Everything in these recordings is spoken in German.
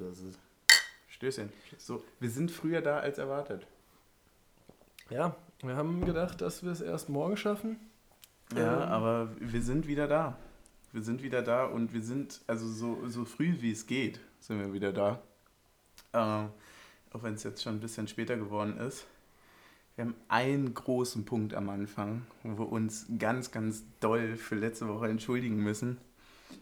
das ist. Stößchen. So, wir sind früher da als erwartet. Ja, wir haben gedacht, dass wir es erst morgen schaffen. Ja, Ähm, aber wir sind wieder da. Wir sind wieder da und wir sind, also so, so früh wie es geht, sind wir wieder da. Äh, auch wenn es jetzt schon ein bisschen später geworden ist. Wir haben einen großen Punkt am Anfang, wo wir uns ganz, ganz doll für letzte Woche entschuldigen müssen.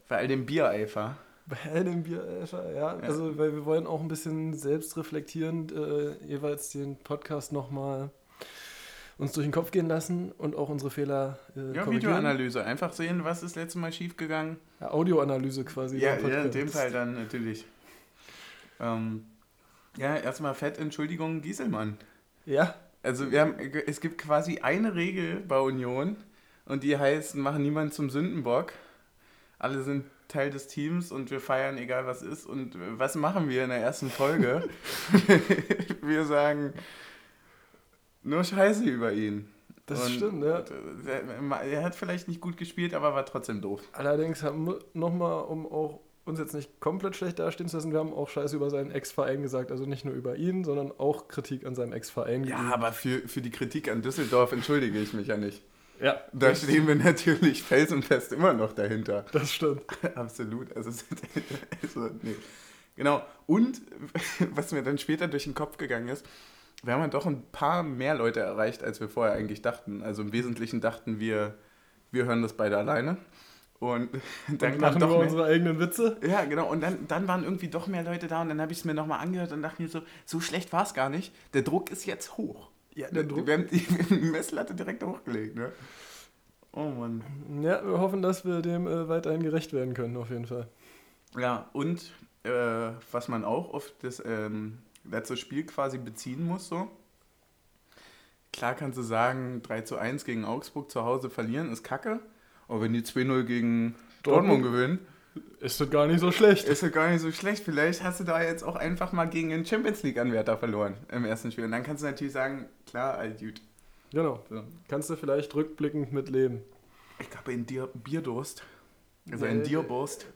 Bei all dem Biereifer. Bei all dem Biereifer, ja, Also, weil wir wollen auch ein bisschen selbstreflektierend äh, jeweils den Podcast nochmal uns durch den Kopf gehen lassen und auch unsere Fehler äh, Ja. Videoanalyse. Einfach sehen, was ist letztes Mal schiefgegangen. Ja, Audioanalyse quasi. Ja, ja, in dem Fall dann natürlich. Ähm, ja, erstmal fett Entschuldigung, Gieselmann. Ja, Also wir haben, es gibt quasi eine Regel bei Union und die heißt, machen niemanden zum Sündenbock. Alle sind Teil des Teams und wir feiern, egal was ist. Und was machen wir in der ersten Folge? wir sagen nur Scheiße über ihn. Das Und stimmt, ja. Er, hat vielleicht nicht gut gespielt, aber war trotzdem doof. allerdings haben wir nochmal, um auch uns jetzt nicht komplett schlecht dastehen zu lassen, wir haben auch Scheiße über seinen Ex-Verein gesagt. Also nicht nur über ihn, sondern auch Kritik an seinem Ex-Verein. Ja, aber für, für die Kritik an Düsseldorf entschuldige ich mich ja nicht. Ja Da stehen wir natürlich felsenfest immer noch dahinter. das stimmt. Absolut. Also, also nee. Genau. Und was mir dann später durch den Kopf gegangen ist, wir haben ja doch ein paar mehr Leute erreicht, als wir vorher eigentlich dachten. Also im Wesentlichen dachten wir, wir hören das beide alleine. Und dann Und machen doch über mehr, unsere eigenen Witze. ja, genau. Und dann, dann waren irgendwie doch mehr Leute da und dann habe ich es mir nochmal angehört und dachte mir so, so schlecht war es gar nicht. Der Druck ist jetzt hoch. Ja, der Druck. Wir haben die, Messlatte direkt hochgelegt, ne? Oh Mann. Ja, wir hoffen, dass wir dem äh, weiterhin gerecht werden können, auf jeden Fall. Ja, und äh, was man auch auf das ähm, letzte Spiel quasi beziehen muss, so. Klar kannst du sagen, 3 zu 1 gegen Augsburg zu Hause verlieren ist kacke. Aber wenn die 2-0 gegen Dortmund, Dortmund? gewinnen, Ist das gar nicht so schlecht. ist das gar nicht so schlecht. Vielleicht hast du da jetzt auch einfach mal gegen einen Champions League-Anwärter verloren im ersten Spiel. Und dann kannst du natürlich sagen, klar, all gut. Genau. So. Kannst du vielleicht rückblickend mitleben. Ich glaube, in dir Bierdurst, also Nee, in Dierburst,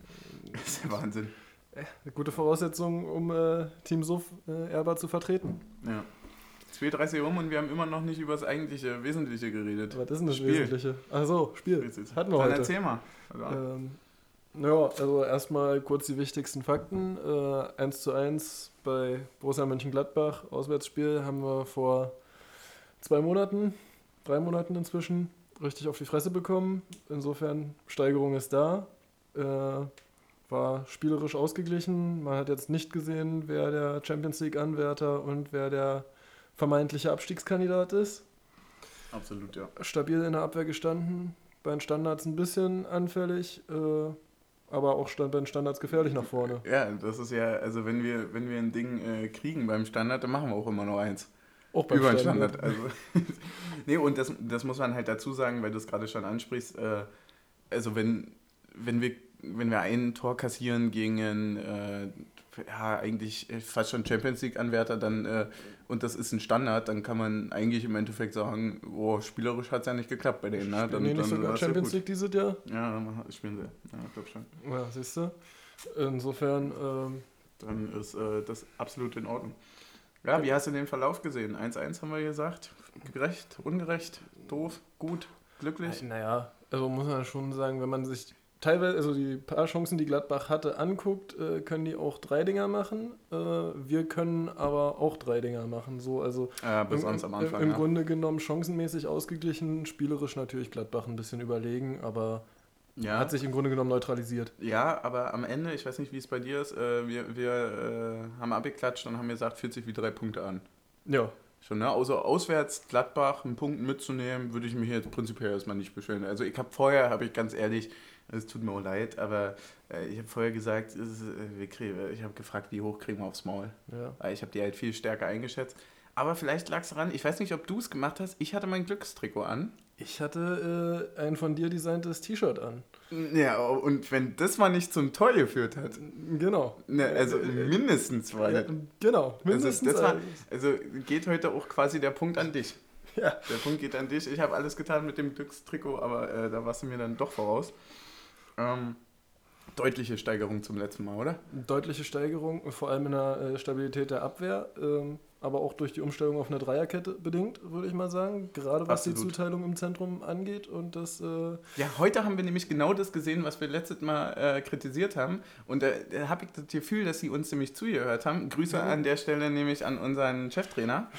ist der Wahnsinn. Eine gute Voraussetzung, um äh, Team Suff äh, ehrbar zu vertreten. Ja. 2.30 Uhr rum und wir haben immer noch nicht über das eigentliche, Wesentliche geredet. Was ist denn das Spiel. Wesentliche? Ach so, Spiel. Hatten wir Dann heute. erzähl mal. Also, Ähm, ja, also erstmal kurz die wichtigsten Fakten. Äh, 1 zu 1 bei Borussia Mönchengladbach, Auswärtsspiel, haben wir vor zwei Monaten, drei Monaten inzwischen, richtig auf die Fresse bekommen. Insofern, Steigerung ist da. Äh, war spielerisch ausgeglichen. Man hat jetzt nicht gesehen, wer der Champions League-Anwärter und wer der vermeintliche Abstiegskandidat ist absolut, ja. stabil in der Abwehr gestanden, bei den Standards ein bisschen anfällig, äh, aber auch stand bei den Standards gefährlich nach vorne. Ja, das ist ja, also wenn wir, wenn wir ein Ding äh, kriegen beim Standard, dann machen wir auch immer nur eins. Auch beim Über den Standard. Also. nee, und das, das muss man halt dazu sagen, weil du es gerade schon ansprichst. Äh, also wenn, wenn wir wenn wir ein Tor kassieren gegen einen, äh, ja, eigentlich fast schon Champions League-Anwärter, dann, äh, und das ist ein Standard, dann kann man eigentlich im Endeffekt sagen, oh, spielerisch hat es ja nicht geklappt bei denen. Ne? Dann, nee, nicht sogar war's ja Champions. League dieses Jahr? Ja, dann spielen sie. Ja, ich glaube schon. Ja, siehst du. Insofern, ähm, Dann ist äh, das absolut in Ordnung. Ja, wie hast du den Verlauf gesehen? 1-1 haben wir gesagt. Gerecht, ungerecht, doof, gut, glücklich. naja, also muss man schon sagen, wenn man sich teilweise, also die paar Chancen, die Gladbach hatte, anguckt, äh, können die auch drei Dinger machen. Äh, wir können aber auch drei Dinger machen. So, also Ja, Im, am Anfang. im ja. Grunde genommen chancenmäßig ausgeglichen, spielerisch natürlich Gladbach ein bisschen überlegen, aber ja. hat sich im Grunde genommen neutralisiert. ja, aber am Ende, ich weiß nicht, wie es bei dir ist, äh, wir, wir äh, haben abgeklatscht und haben gesagt, fühlt sich wie drei Punkte an. Ja, Schon, ne? Also auswärts Gladbach einen Punkt mitzunehmen, würde ich mich jetzt prinzipiell erstmal nicht beschweren. Also ich habe vorher, habe ich ganz ehrlich, es tut mir auch leid, aber äh, ich habe vorher gesagt, es ist, äh, wir kriegen, ich habe gefragt, wie hoch kriegen wir aufs Maul. ja. Ich habe die halt viel stärker eingeschätzt. Aber vielleicht lag es daran, ich weiß nicht, ob du es gemacht hast, ich hatte mein Glückstrikot an. Ich hatte äh, ein von dir designtes T-Shirt an. Ja, und wenn das mal nicht zum Tor geführt hat, Genau. ne, also mindestens war ja, genau, mindestens. das war- Also geht heute auch quasi der Punkt an dich. ja. Der Punkt geht an dich. Ich habe alles getan mit dem Glückstrikot, aber äh, da warst du mir dann doch voraus. Ähm, Deutliche Steigerung zum letzten Mal, oder? Deutliche Steigerung, vor allem in der äh, Stabilität der Abwehr, ähm, aber auch durch die Umstellung auf eine Dreierkette bedingt, würde ich mal sagen. Gerade was Absolut. die Zuteilung im Zentrum angeht. Und das, äh ja, heute haben wir nämlich genau das gesehen, was wir letztes Mal äh, kritisiert haben. Und da, da habe ich das Gefühl, dass sie uns nämlich zugehört haben. Grüße ja. an der Stelle nämlich an unseren Cheftrainer.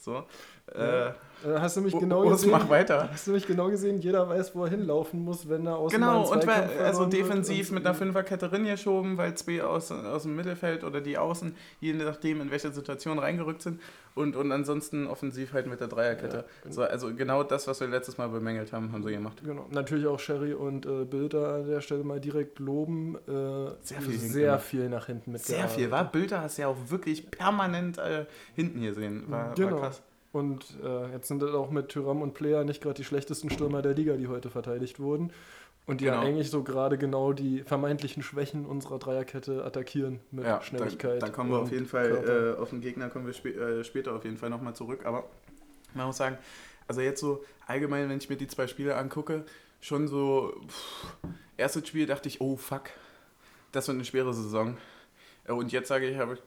So. Ja. Äh, äh, hast du mich genau Urs, gesehen? mach weiter. Hast du mich genau gesehen? Jeder weiß, wo er hinlaufen muss, wenn er aus Genau, und weil, also defensiv mit einer Fünferkette geschoben, weil zwei aus, aus dem Mittelfeld oder die Außen, je nachdem, in welcher Situation reingerückt sind. Und, und ansonsten offensiv halt mit der Dreierkette. Ja, genau. so, also genau das, was wir letztes Mal bemängelt haben, haben sie gemacht. Genau. Natürlich auch Sherry und äh, Bilder an der Stelle mal direkt loben. Äh, sehr viel, sehr viel nach hinten mit Sehr viel, war? Bilder hast du ja auch wirklich permanent äh, hinten hier sehen. War, genau. war krass. Und äh, jetzt sind das auch mit Tyram und Player nicht gerade die schlechtesten Stürmer der Liga, die heute verteidigt wurden. Und die genau. ja eigentlich so gerade genau die vermeintlichen Schwächen unserer Dreierkette attackieren mit ja, Schnelligkeit. Da kommen wir auf jeden Fall, äh, auf den Gegner kommen wir spä äh, später auf jeden Fall nochmal zurück. Aber man muss sagen, also jetzt so allgemein, wenn ich mir die zwei Spiele angucke, schon so, pff, erstes Spiel dachte ich, oh fuck, das wird eine schwere Saison. Äh, und jetzt sage ich, habe ich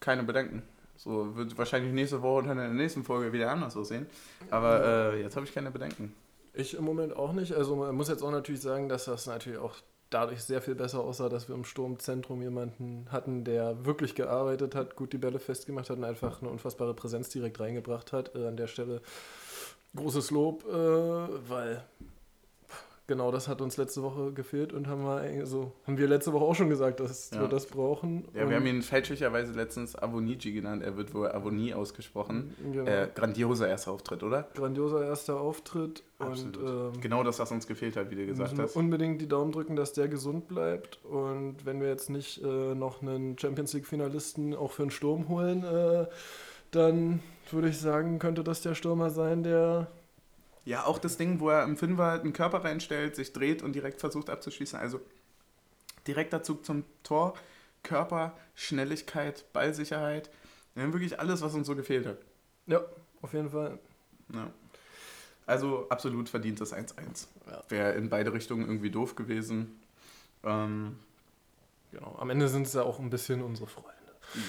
keine Bedenken. So wird wahrscheinlich nächste Woche oder in der nächsten Folge wieder anders aussehen. Aber äh, jetzt habe ich keine Bedenken. Ich im Moment auch nicht. Also man muss jetzt auch natürlich sagen, dass das natürlich auch dadurch sehr viel besser aussah, dass wir im Sturmzentrum jemanden hatten, der wirklich gearbeitet hat, gut die Bälle festgemacht hat und einfach eine unfassbare Präsenz direkt reingebracht hat. Äh, an der Stelle großes Lob, äh, weil Genau, das hat uns letzte Woche gefehlt und haben wir, so, haben wir letzte Woche auch schon gesagt, dass ja. wir das brauchen. Ja, und wir haben ihn fälschlicherweise letztens Avoniji genannt. Er wird wohl Avonie ausgesprochen. Genau. Äh, grandioser erster Auftritt, oder? Grandioser erster Auftritt. Absolut. Und, ähm, genau das, was uns gefehlt hat, wie du gesagt hast. Unbedingt die Daumen drücken, dass der gesund bleibt. Und wenn wir jetzt nicht äh, noch einen Champions League-Finalisten auch für einen Sturm holen, äh, dann würde ich sagen, könnte das der Stürmer sein, der ja, auch das Ding, wo er im Fünfer einen Körper reinstellt, sich dreht und direkt versucht abzuschließen. Also direkter Zug zum Tor, Körper, Schnelligkeit, Ballsicherheit. Wir haben wirklich alles, was uns so gefehlt hat. Ja, auf jeden Fall. Ja. Also absolut verdientes 1-1. Ja. Wäre in beide Richtungen irgendwie doof gewesen. Ähm, genau, am Ende sind es ja auch ein bisschen unsere Freunde.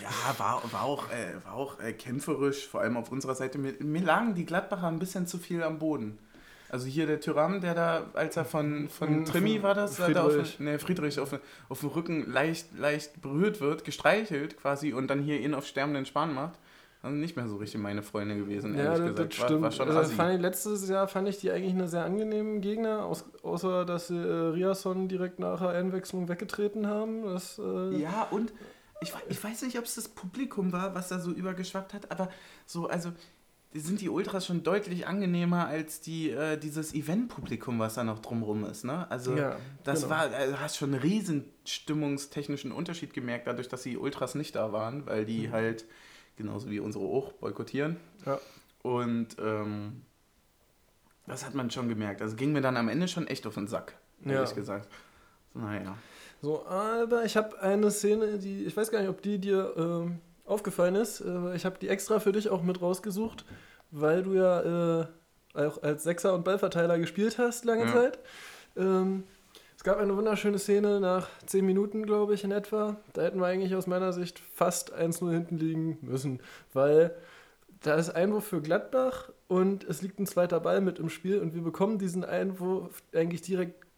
Ja, war, war auch, äh, war auch äh, kämpferisch, vor allem auf unserer Seite. Mir, mir, lagen die Gladbacher ein bisschen zu viel am Boden. Also hier der Tyram, der da, als er von, von Trimi war das, Friedrich, auf, nee, Friedrich auf, auf dem Rücken leicht, leicht berührt wird, gestreichelt quasi und dann hier ihn auf sterbenden Span macht. Also nicht mehr so richtig meine Freunde gewesen, ehrlich ja, das, gesagt. Das stimmt. War, war schon also fand ich, letztes Jahr fand ich die eigentlich eine sehr angenehmen Gegner, aus, außer dass sie äh, Riasson direkt nach der Einwechslung weggetreten haben. Das, äh, ja, und ich, ich weiß nicht, ob es das Publikum war, was da so übergeschwappt hat, aber so, also sind die Ultras schon deutlich angenehmer als die, äh, dieses Event-Publikum, was da noch drumrum ist. Ne? Also ja, das genau. war, also du hast schon einen riesen stimmungstechnischen Unterschied gemerkt, dadurch, dass die Ultras nicht da waren, weil die mhm. halt, genauso wie unsere auch, boykottieren. Ja. Und ähm, das hat man schon gemerkt. Also ging mir dann am Ende schon echt auf den Sack, ehrlich ja. gesagt. So, naja. So, aber ich habe eine Szene, die, ich weiß gar nicht, ob die dir äh, aufgefallen ist. Äh, ich habe die extra für dich auch mit rausgesucht, weil du ja äh, auch als Sechser und Ballverteiler gespielt hast lange ja. Zeit. Ähm, es gab eine wunderschöne Szene nach 10 Minuten, glaube ich, in etwa. Da hätten wir eigentlich aus meiner Sicht fast 1-0 hinten liegen müssen, weil da ist Einwurf für Gladbach und es liegt ein zweiter Ball mit im Spiel und wir bekommen diesen Einwurf eigentlich direkt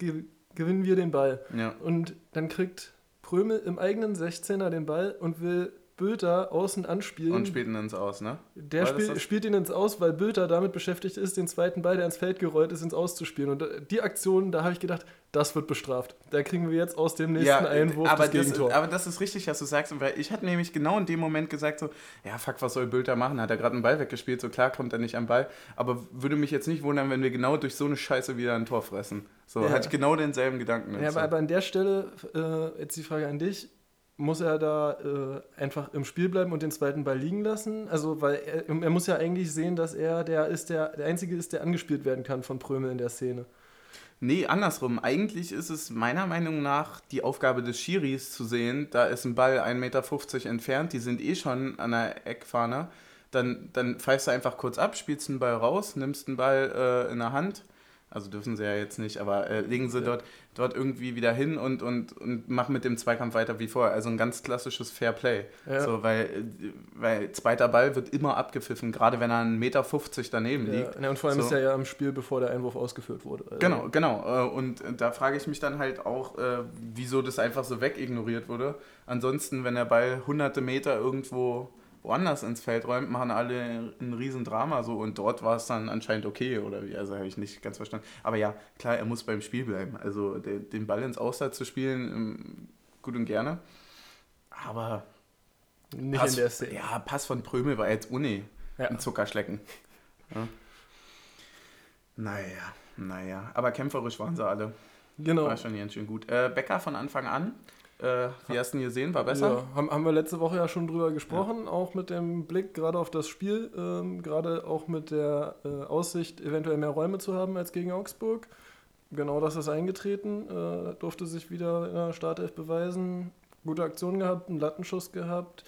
gewinnen wir den Ball. Ja. Und dann kriegt Prömel im eigenen 16er den Ball und will Bülter außen anspielen. Und spielt ihn ins Aus, ne? Der spiel, spielt ihn ins Aus, weil Bülter damit beschäftigt ist, den zweiten Ball, der ins Feld gerollt ist, ins Aus zu spielen. Und äh, die Aktion, da habe ich gedacht, das wird bestraft. Da kriegen wir jetzt aus dem nächsten ja, Einwurf aber das Gegentor. Ist, aber das ist richtig, was du sagst. Weil ich hatte nämlich genau in dem Moment gesagt so, ja fuck, was soll Bülter machen? Hat er gerade einen Ball weggespielt? So klar kommt er nicht am Ball. Aber würde mich jetzt nicht wundern, wenn wir genau durch so eine Scheiße wieder ein Tor fressen. So, ja. hatte ich genau denselben Gedanken. Ja, aber, aber an der Stelle, äh, jetzt die Frage an dich, muss er da äh, einfach im Spiel bleiben und den zweiten Ball liegen lassen? Also, weil er, er, muss ja eigentlich sehen, dass er der ist, der, der Einzige ist, der angespielt werden kann von Prömel in der Szene. Nee, andersrum. Eigentlich ist es meiner Meinung nach die Aufgabe des Schiris zu sehen, da ist ein Ball 1,50 Meter entfernt, die sind eh schon an der Eckfahne. Dann, dann pfeifst du einfach kurz ab, spielst einen Ball raus, nimmst einen Ball äh, in der Hand, Also dürfen sie ja jetzt nicht, aber äh, legen sie ja. dort, dort irgendwie wieder hin und, und, und machen mit dem Zweikampf weiter wie vorher. Also ein ganz klassisches Fair Play. Ja. So, weil, weil zweiter Ball wird immer abgepfiffen, gerade wenn er einen Meter 50 daneben ja. liegt. Ja, und vor allem so. ist er ja im Spiel, bevor der Einwurf ausgeführt wurde. Also. Genau, genau. Äh, und da frage ich mich dann halt auch, äh, wieso das einfach so wegignoriert wurde. Ansonsten, wenn der Ball hunderte Meter irgendwo woanders ins Feld räumt, machen alle ein Riesendrama so und dort war es dann anscheinend okay oder wie, also habe ich nicht ganz verstanden. Aber ja, klar, er muss beim Spiel bleiben. Also den, den Ball ins Aussatz zu spielen, ähm, gut und gerne. Aber nicht Pass, in der Szene. Ja, Pass von Prömel war jetzt Uni. Ja. Ein Zuckerschlecken. Ja. Naja, naja. Aber kämpferisch waren sie alle. Genau. War schon ganz schön gut. Äh, Becker von Anfang an äh, wie hast du ihn gesehen? War besser? Ja, haben, haben wir letzte Woche ja schon drüber gesprochen, ja. auch mit dem Blick gerade auf das Spiel, ähm, gerade auch mit der äh, Aussicht, eventuell mehr Räume zu haben als gegen Augsburg. Genau das ist eingetreten, äh, durfte sich wieder in der Startelf beweisen. Gute Aktion gehabt, einen Lattenschuss gehabt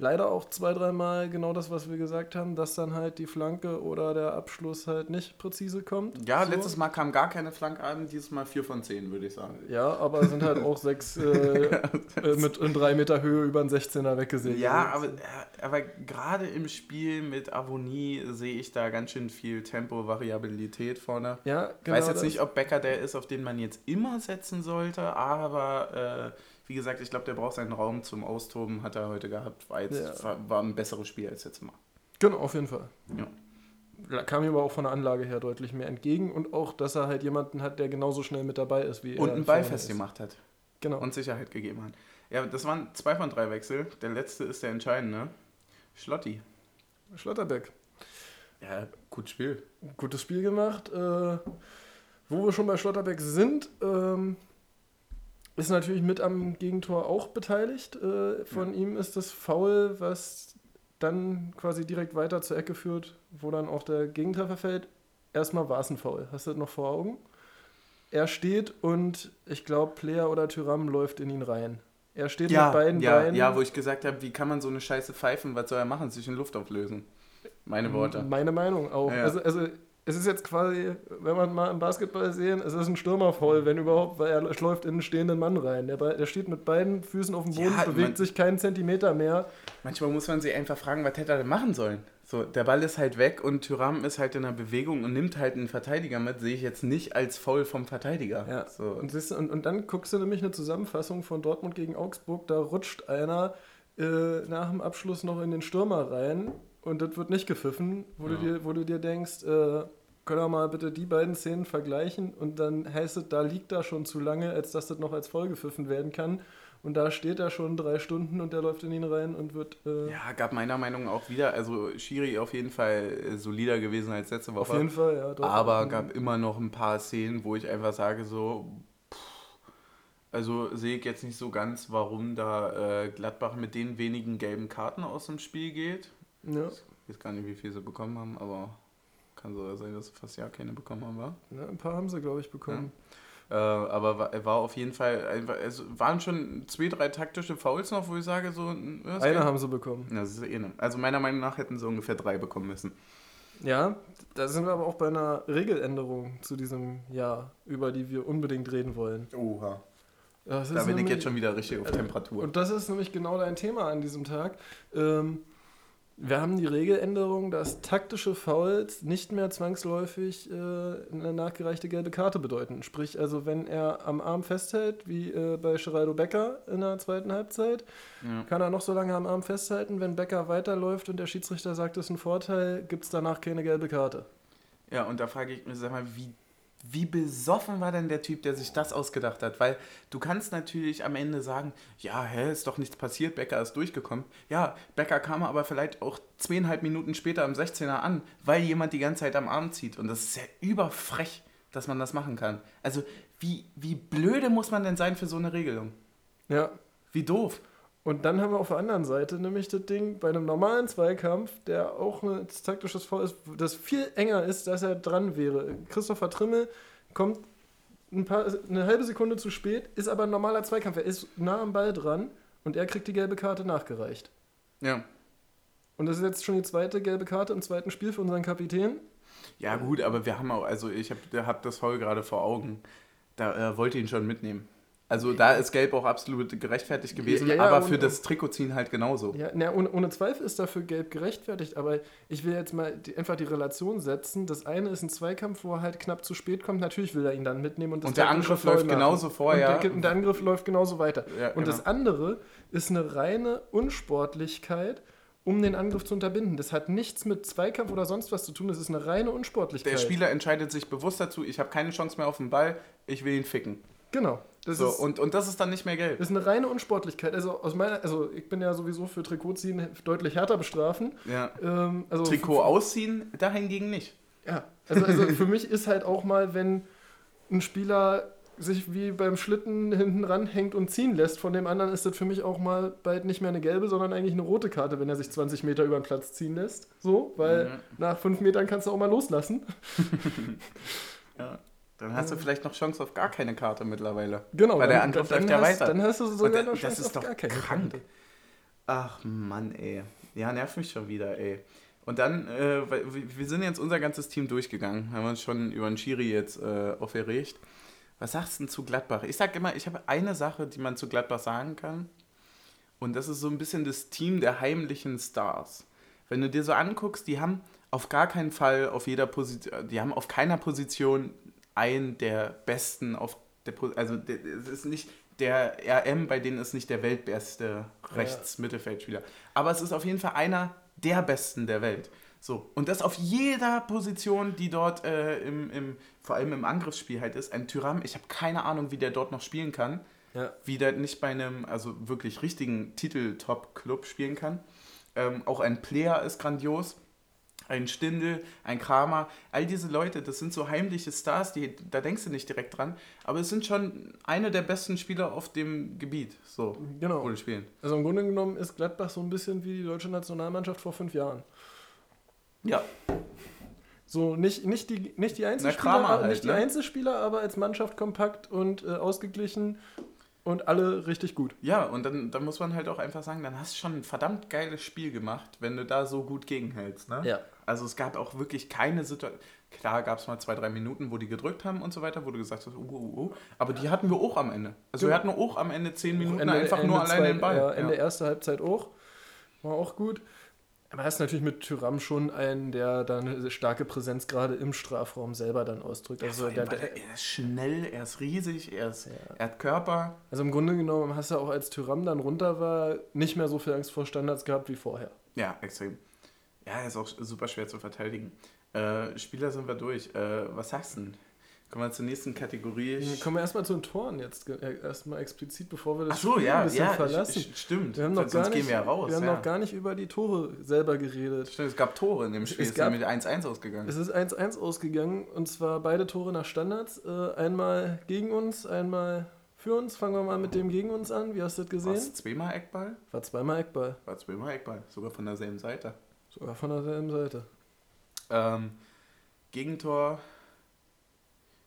leider auch zwei, dreimal genau das, was wir gesagt haben, dass dann halt die Flanke oder der Abschluss halt nicht präzise kommt. Ja, so. letztes Mal kam gar keine Flanke an, dieses Mal vier von zehn, würde ich sagen. Ja, aber sind halt auch sechs äh, äh, mit in drei Meter Höhe über den 16er weggesehen. Ja, aber, äh, aber gerade im Spiel mit Avonie sehe ich da ganz schön viel Tempo, Variabilität vorne. Ja, genau. Ich weiß jetzt nicht, ob Becker der ist, auf den man jetzt immer setzen sollte, aber äh, wie gesagt, ich glaube, der braucht seinen Raum zum Austoben, hat er heute gehabt. War, jetzt, ja. war, war, ein besseres Spiel als jetzt mal. Genau, auf jeden Fall. Ja. Kam ihm aber auch von der Anlage her deutlich mehr entgegen und auch, dass er halt jemanden hat, der genauso schnell mit dabei ist wie und er. Und einen Ball festgemacht hat. Genau. Und Sicherheit gegeben hat. Ja, das waren zwei von drei Wechsel. Der letzte ist der entscheidende. Schlotti. Schlotterbeck. Ja, gutes Spiel. Gutes Spiel gemacht. Äh, wo wir schon bei Schlotterbeck sind, ähm, ist natürlich mit am Gegentor auch beteiligt. Äh, von ja. ihm ist das Foul, was dann quasi direkt weiter zur Ecke führt, wo dann auch der Gegentreffer fällt. Erstmal war es ein Foul. Hast du das noch vor Augen? Er steht und ich glaube, Player oder Tyram läuft in ihn rein. Er steht ja, mit beiden ja, Beinen. Ja, wo ich gesagt habe, wie kann man so eine Scheiße pfeifen? Was soll er machen? Sich in Luft auflösen. Meine Worte. Meine Meinung auch. Ja. Also, also es ist jetzt quasi, wenn man mal im Basketball sehen, es ist ein Stürmerfoul, wenn überhaupt, weil er läuft in einen stehenden Mann rein. Der, der steht mit beiden Füßen auf dem Boden, ja, bewegt man, sich keinen Zentimeter mehr. Manchmal muss man sich einfach fragen, was hätte er denn machen sollen? So, der Ball ist halt weg und Tyram ist halt in der Bewegung und nimmt halt einen Verteidiger mit, sehe ich jetzt nicht als Foul vom Verteidiger. Ja. So. Und, siehst, und, und dann guckst du nämlich eine Zusammenfassung von Dortmund gegen Augsburg, da rutscht einer äh, nach dem Abschluss noch in den Stürmer rein und das wird nicht gepfiffen, wo, ja. du, dir, wo du dir denkst, äh, können wir mal bitte die beiden Szenen vergleichen und dann heißt es, da liegt er schon zu lange, als dass das noch als voll gepfiffen werden kann. Und da steht er schon drei Stunden und der läuft in ihn rein und wird. Äh ja, gab meiner Meinung nach auch wieder. Also Schiri auf jeden Fall solider gewesen als letzte Woche. Auf jeden Fall, ja. Doch. Aber gab immer noch ein paar Szenen, wo ich einfach sage, so. also sehe ich jetzt nicht so ganz, warum da äh, Gladbach mit den wenigen gelben Karten aus dem Spiel geht. Ja. Ich weiß gar nicht, wie viel sie bekommen haben, aber kann sogar sein, dass sie fast ja keine bekommen haben, war? Ja, ein paar haben sie, glaube ich, bekommen. Ja. Äh, aber war, war auf jeden Fall, es waren schon zwei, drei taktische Fouls noch, wo ich sage, so. Eine haben sie bekommen. Ja, das ist eh eine. Also meiner Meinung nach hätten sie ungefähr drei bekommen müssen. Ja, da sind wir aber auch bei einer Regeländerung zu diesem Jahr, über die wir unbedingt reden wollen. Oha. da bin nämlich, ich jetzt schon wieder richtig auf Temperatur. Und das ist nämlich genau dein Thema an diesem Tag. Ähm, wir haben die Regeländerung, dass taktische Fouls nicht mehr zwangsläufig äh, eine nachgereichte gelbe Karte bedeuten. Sprich, also wenn er am Arm festhält, wie äh, bei Geraldo Becker in der zweiten Halbzeit, ja. kann er noch so lange am Arm festhalten. Wenn Becker weiterläuft und der Schiedsrichter sagt, es ist ein Vorteil, gibt es danach keine gelbe Karte. Ja, und da frage ich mich, sag mal, wie wie besoffen war denn der Typ, der sich das ausgedacht hat? Weil du kannst natürlich am Ende sagen, ja, hä, ist doch nichts passiert, Becker ist durchgekommen. Ja, Becker kam aber vielleicht auch zweieinhalb Minuten später am 16er an, weil jemand die ganze Zeit am Arm zieht. Und das ist ja überfrech, dass man das machen kann. Also, wie, wie blöde muss man denn sein für so eine Regelung? Ja. Wie doof. Und dann haben wir auf der anderen Seite nämlich das Ding bei einem normalen Zweikampf, der auch ein taktisches Foul ist, das viel enger ist, dass er dran wäre. Christopher Trimmel kommt ein paar, eine halbe Sekunde zu spät, ist aber ein normaler Zweikampf. Er ist nah am Ball dran und er kriegt die gelbe Karte nachgereicht. Ja. Und das ist jetzt schon die zweite gelbe Karte im zweiten Spiel für unseren Kapitän. Ja, gut, aber wir haben auch, also ich habe hab das Foul gerade vor Augen. Da äh, wollte ihn schon mitnehmen. Also da ist Gelb auch absolut gerechtfertigt gewesen, Ja, ja, aber für das Trikotziehen halt genauso. Ja, na, ohne, ohne Zweifel ist dafür gelb gerechtfertigt, aber ich will jetzt mal die, einfach die Relation setzen. Das eine ist ein Zweikampf, wo er halt knapp zu spät kommt. Natürlich will er ihn dann mitnehmen und das Und der Angriff läuft machen. genauso vorher. Und der, und der Angriff läuft genauso weiter. Ja, und genau. das andere ist eine reine Unsportlichkeit, um den Angriff zu unterbinden. Das hat nichts mit Zweikampf oder sonst was zu tun. Das ist eine reine Unsportlichkeit. Der Spieler entscheidet sich bewusst dazu, ich habe keine Chance mehr auf den Ball, ich will ihn ficken. Genau. Das So, ist, und, und das ist dann nicht mehr gelb. das ist eine reine Unsportlichkeit. Also aus meiner, also ich bin ja sowieso für Trikotziehen deutlich härter bestrafen. Ja. Ähm, also Trikot ausziehen, dahingegen nicht. Ja, also, also für mich ist halt auch mal, wenn ein Spieler sich wie beim Schlitten hinten ranhängt und ziehen lässt von dem anderen, ist das für mich auch mal bald nicht mehr eine gelbe, sondern eigentlich eine rote Karte, wenn er sich 20 Meter über den Platz ziehen lässt. So, weil Mhm. nach 5 Metern kannst du auch mal loslassen. Ja. Dann hast du vielleicht noch Chance auf gar keine Karte mittlerweile. Genau. Weil der Angriff läuft ja weiter. Dann hast du sogar noch das Chance ist auf doch gar keine krank. Karte. Ach Mann, ey. Ja, nervt mich schon wieder, ey. Und dann, äh, wir sind jetzt unser ganzes Team durchgegangen, haben uns schon über den Schiri jetzt äh, aufgeregt. Was sagst du denn zu Gladbach? Ich sag immer, ich habe eine Sache, die man zu Gladbach sagen kann. Und das ist so ein bisschen das Team der heimlichen Stars. Wenn du dir so anguckst, die haben auf gar keinen Fall auf jeder Position, die haben auf keiner Position einen der besten auf der also der- es ist nicht der RM, bei denen ist nicht der weltbeste Rechts-Mittelfeldspieler. Aber es ist auf jeden Fall einer der besten der Welt. So, und das auf jeder Position, die dort äh, im, im, vor allem im Angriffsspiel halt ist. Ein Tyram, ich habe keine Ahnung, wie der dort noch spielen kann Ja. wie der nicht bei einem, also wirklich richtigen Titel-Top-Club spielen kann. Ähm, auch ein Player ist grandios. Ein Stindel, ein Kramer, all diese Leute, das sind so heimliche Stars, die, da denkst du nicht direkt dran, aber es sind schon eine der besten Spieler auf dem Gebiet, so, Genau. wo die spielen. Also im Grunde genommen ist Gladbach so ein bisschen wie die deutsche Nationalmannschaft vor fünf Jahren. Ja, So, nicht, nicht, die, nicht, die Einzelspieler, aber- halt, nicht die ne? Einzelspieler, aber als Mannschaft kompakt und äh, ausgeglichen und alle richtig gut. ja, und dann, dann muss man halt auch einfach sagen, dann hast du schon ein verdammt geiles Spiel gemacht, wenn du da so gut gegenhältst, ne? Ja. Also es gab auch wirklich keine Situation. Klar gab es mal zwei, drei Minuten, wo die gedrückt haben und so weiter, wo du gesagt hast, uh, uh, uh. aber die hatten wir auch am Ende. Also wir Ja. hatten auch am Ende zehn Minuten Ende, einfach Ende nur alleine den Ball. Ja, Ende ja. erste Halbzeit auch. War auch gut. Aber hast natürlich mit Tyram schon einen, der da eine starke Präsenz gerade im Strafraum selber dann ausdrückt. Also, Vor der, der, er er ist schnell, er ist riesig, er, ist, Ja. er hat Körper. also im Grunde genommen hast du auch als Tyram dann runter war, nicht mehr so viel Angst vor Standards gehabt wie vorher. Ja, extrem. Ja, er ist auch super schwer zu verteidigen. Äh, Spieler sind wir durch. Äh, was sagst du denn? Kommen wir zur nächsten Kategorie. Ich- Kommen wir erstmal zu den Toren jetzt, äh, erstmal explizit, bevor wir das Ach so, Spiel ja, ein bisschen ja, verlassen. ich, ich, stimmt. wir haben noch Sonst gar nicht, gehen wir ja raus. wir haben ja. noch gar nicht über die Tore selber geredet. Stimmt, es gab Tore in dem Spiel. Es Es ist gab- mit 1-1 ausgegangen. Es ist 1-1 ausgegangen und zwar beide Tore nach Standards. Äh, einmal gegen uns, einmal für uns. Fangen wir mal mit dem gegen uns an. Wie hast du das War gesehen? es zweimal Eckball? War zweimal Eckball. War zweimal Eckball. Sogar von derselben Seite. Sogar von derselben Seite. Ähm, Gegentor